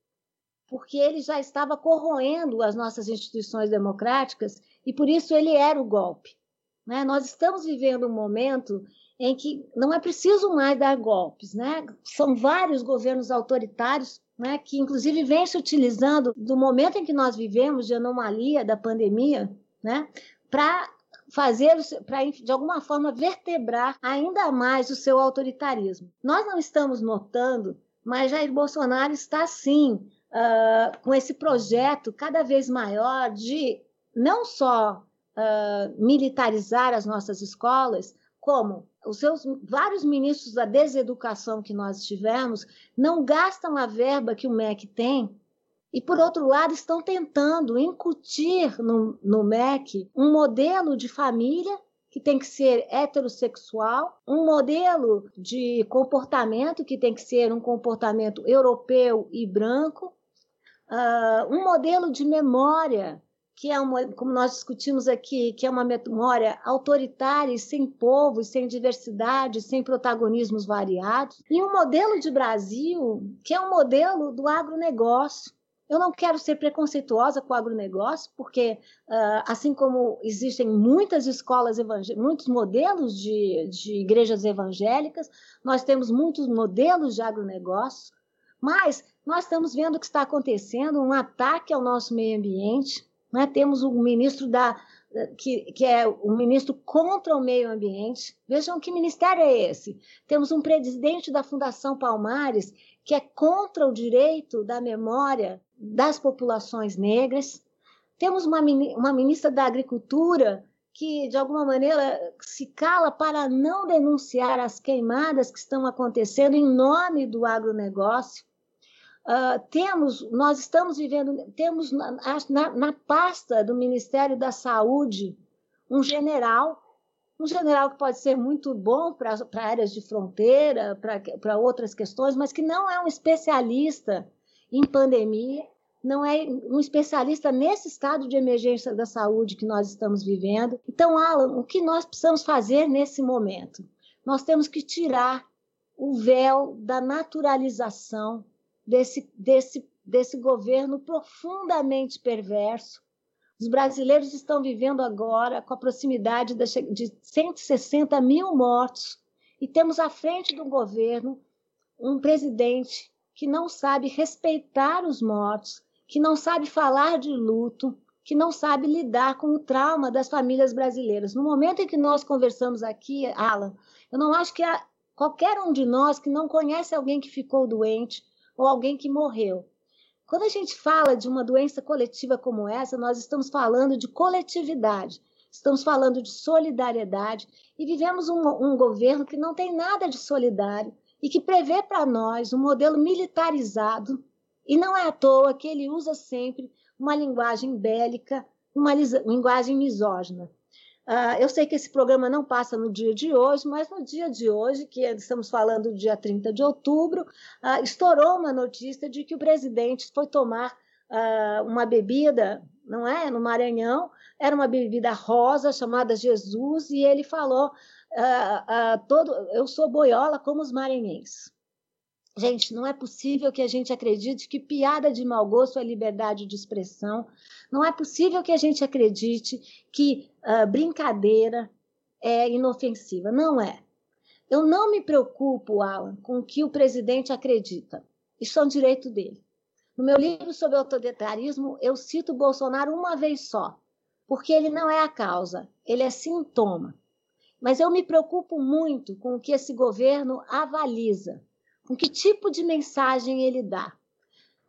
porque ele já estava corroendo as nossas instituições democráticas e por isso ele era o golpe. Né? Nós estamos vivendo um momento em que não é preciso mais dar golpes, né? São vários governos autoritários, né, que inclusive vêm se utilizando do momento em que nós vivemos de anomalia da pandemia, né, para fazer, para de alguma forma vertebrar ainda mais o seu autoritarismo. Nós não estamos notando, mas Jair Bolsonaro está sim uh, com esse projeto cada vez maior de não só uh, militarizar as nossas escolas, como os seus vários ministros da deseducação que nós tivemos não gastam a verba que o MEC tem e, por outro lado, estão tentando incutir no, no MEC um modelo de família que tem que ser heterossexual, um modelo de comportamento que tem que ser um comportamento europeu e branco, uh, um modelo de memória que é uma, como nós discutimos aqui, que é uma memória autoritária e sem povo, sem diversidade, sem protagonismos variados, e um modelo de Brasil que é um modelo do agronegócio. Eu não quero ser preconceituosa com o agronegócio, porque uh, assim como existem muitas escolas evangélicas, muitos modelos de, de igrejas evangélicas, nós temos muitos modelos de agronegócio, mas nós estamos vendo o que está acontecendo, um ataque ao nosso meio ambiente. Né? Temos um ministro da, que, que, é o um ministro contra o meio ambiente. Vejam que ministério é esse. Temos um presidente da Fundação Palmares que é contra o direito da memória das populações negras. Temos uma, uma ministra da Agricultura que, de alguma maneira, se cala para não denunciar as queimadas que estão acontecendo em nome do agronegócio. Uh, temos, nós estamos vivendo, temos na, na, na, pasta do Ministério da Saúde um general um general que pode ser muito bom para áreas de fronteira, para outras questões, mas que não é um especialista em pandemia, não é um especialista nesse estado de emergência da saúde que nós estamos vivendo. Então, Alan, o que nós precisamos fazer nesse momento? Nós temos que tirar o véu da naturalização desse, desse, desse governo profundamente perverso, os brasileiros estão vivendo agora com a proximidade de 160 mil mortos e temos à frente do governo um presidente que não sabe respeitar os mortos, que não sabe falar de luto, que não sabe lidar com o trauma das famílias brasileiras. No momento em que nós conversamos aqui, Alan, eu não acho que há qualquer um de nós que não conhece alguém que ficou doente ou alguém que morreu. Quando a gente fala de uma doença coletiva como essa, nós estamos falando de coletividade, estamos falando de solidariedade e vivemos um, um governo que não tem nada de solidário e que prevê para nós um modelo militarizado, e não é à toa que ele usa sempre uma linguagem bélica, uma linguagem misógina. Uh, eu sei que esse programa não passa no dia de hoje, mas no dia de hoje, que estamos falando do dia 30 de outubro, uh, estourou uma notícia de que o presidente foi tomar uh, uma bebida, não é? No Maranhão, era uma bebida rosa chamada Jesus, e ele falou: todo, eu sou boiola como os maranhenses. Gente, não é possível que a gente acredite que piada de mau gosto é liberdade de expressão. Não é possível que a gente acredite que uh, brincadeira é inofensiva. Não é. Eu não me preocupo, Alan, com o que o presidente acredita. Isso é um direito dele. No meu livro sobre autoritarismo, eu cito Bolsonaro uma vez só, porque ele não é a causa, ele é sintoma. Mas eu me preocupo muito com o que esse governo avaliza com que tipo de mensagem ele dá.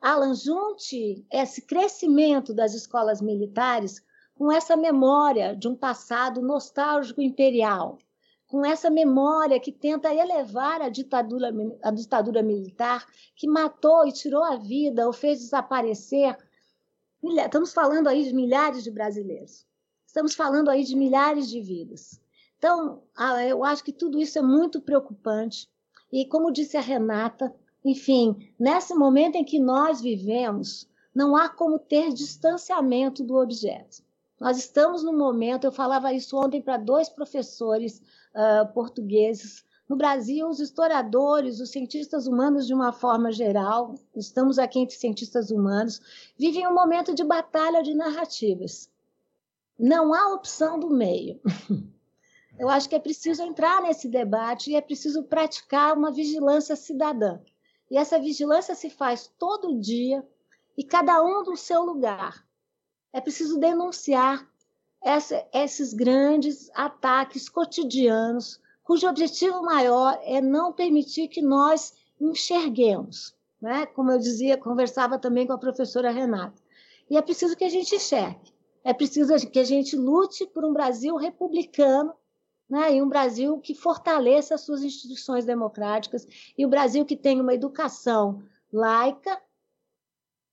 Alan, junte esse crescimento das escolas militares com essa memória de um passado nostálgico imperial, com essa memória que tenta elevar a ditadura, a ditadura militar, que matou e tirou a vida ou fez desaparecer. Estamos falando aí de milhares de brasileiros. Estamos falando aí de milhares de vidas. Então, eu acho que tudo isso é muito preocupante. E como disse a Renata, enfim, nesse momento em que nós vivemos, não há como ter distanciamento do objeto. Nós estamos no momento, eu falava isso ontem para dois professores uh, portugueses. No Brasil, os historiadores, os cientistas humanos, de uma forma geral, estamos aqui entre cientistas humanos, vivem um momento de batalha de narrativas. Não há opção do meio. Eu acho que é preciso entrar nesse debate e é preciso praticar uma vigilância cidadã. E essa vigilância se faz todo dia e cada um do seu lugar. É preciso denunciar essa, esses grandes ataques cotidianos, cujo objetivo maior é não permitir que nós enxerguemos. Né? Como eu dizia, conversava também com a professora Renata. E é preciso que a gente enxergue. É preciso que a gente lute por um Brasil republicano né? e um Brasil que fortaleça as suas instituições democráticas, e o um Brasil que tenha uma educação laica,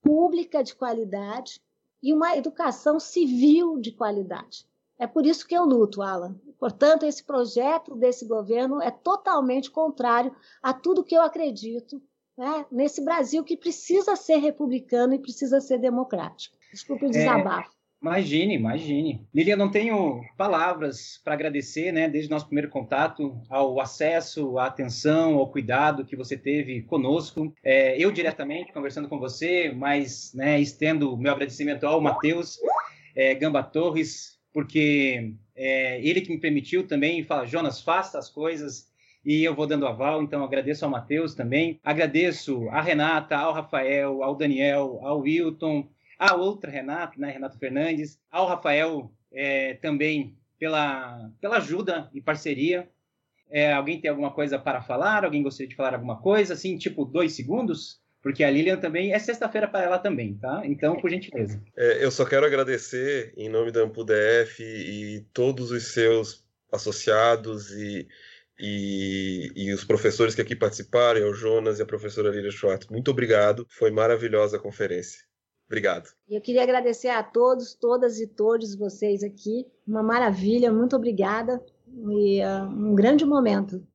pública de qualidade e uma educação civil de qualidade. É por isso que eu luto, Alan. Portanto, esse projeto desse governo é totalmente contrário a tudo que eu acredito né? nesse Brasil que precisa ser republicano e precisa ser democrático. Desculpe o é, desabafo. Imagine, imagine. Lilian, não tenho palavras para agradecer, né, desde nosso primeiro contato, ao acesso, à atenção, ao cuidado que você teve conosco. É, eu diretamente conversando com você, mas né, estendo meu agradecimento ao Matheus é, Gamba Torres, porque é, ele que me permitiu também falar, Jonas, faça as coisas e eu vou dando aval, então agradeço ao Matheus também, agradeço a Renata, ao Rafael, ao Daniel, ao Wilton, a outra Renato, né, Renato Fernandes, ao Rafael é, também pela, pela ajuda e parceria. É, alguém tem alguma coisa para falar? Alguém gostaria de falar alguma coisa? Assim, tipo, dois segundos? Porque a Lilian também é sexta-feira para ela também, tá? Então, por gentileza. É, eu só quero agradecer em nome da AmpulDF e todos os seus associados e, e, e, os professores que aqui participaram, o Jonas e a professora Lília Schwartz. Muito obrigado, foi maravilhosa a conferência. Obrigado. Eu queria agradecer a todos, todas e todos vocês aqui. Uma maravilha, muito obrigada. e uh, um grande momento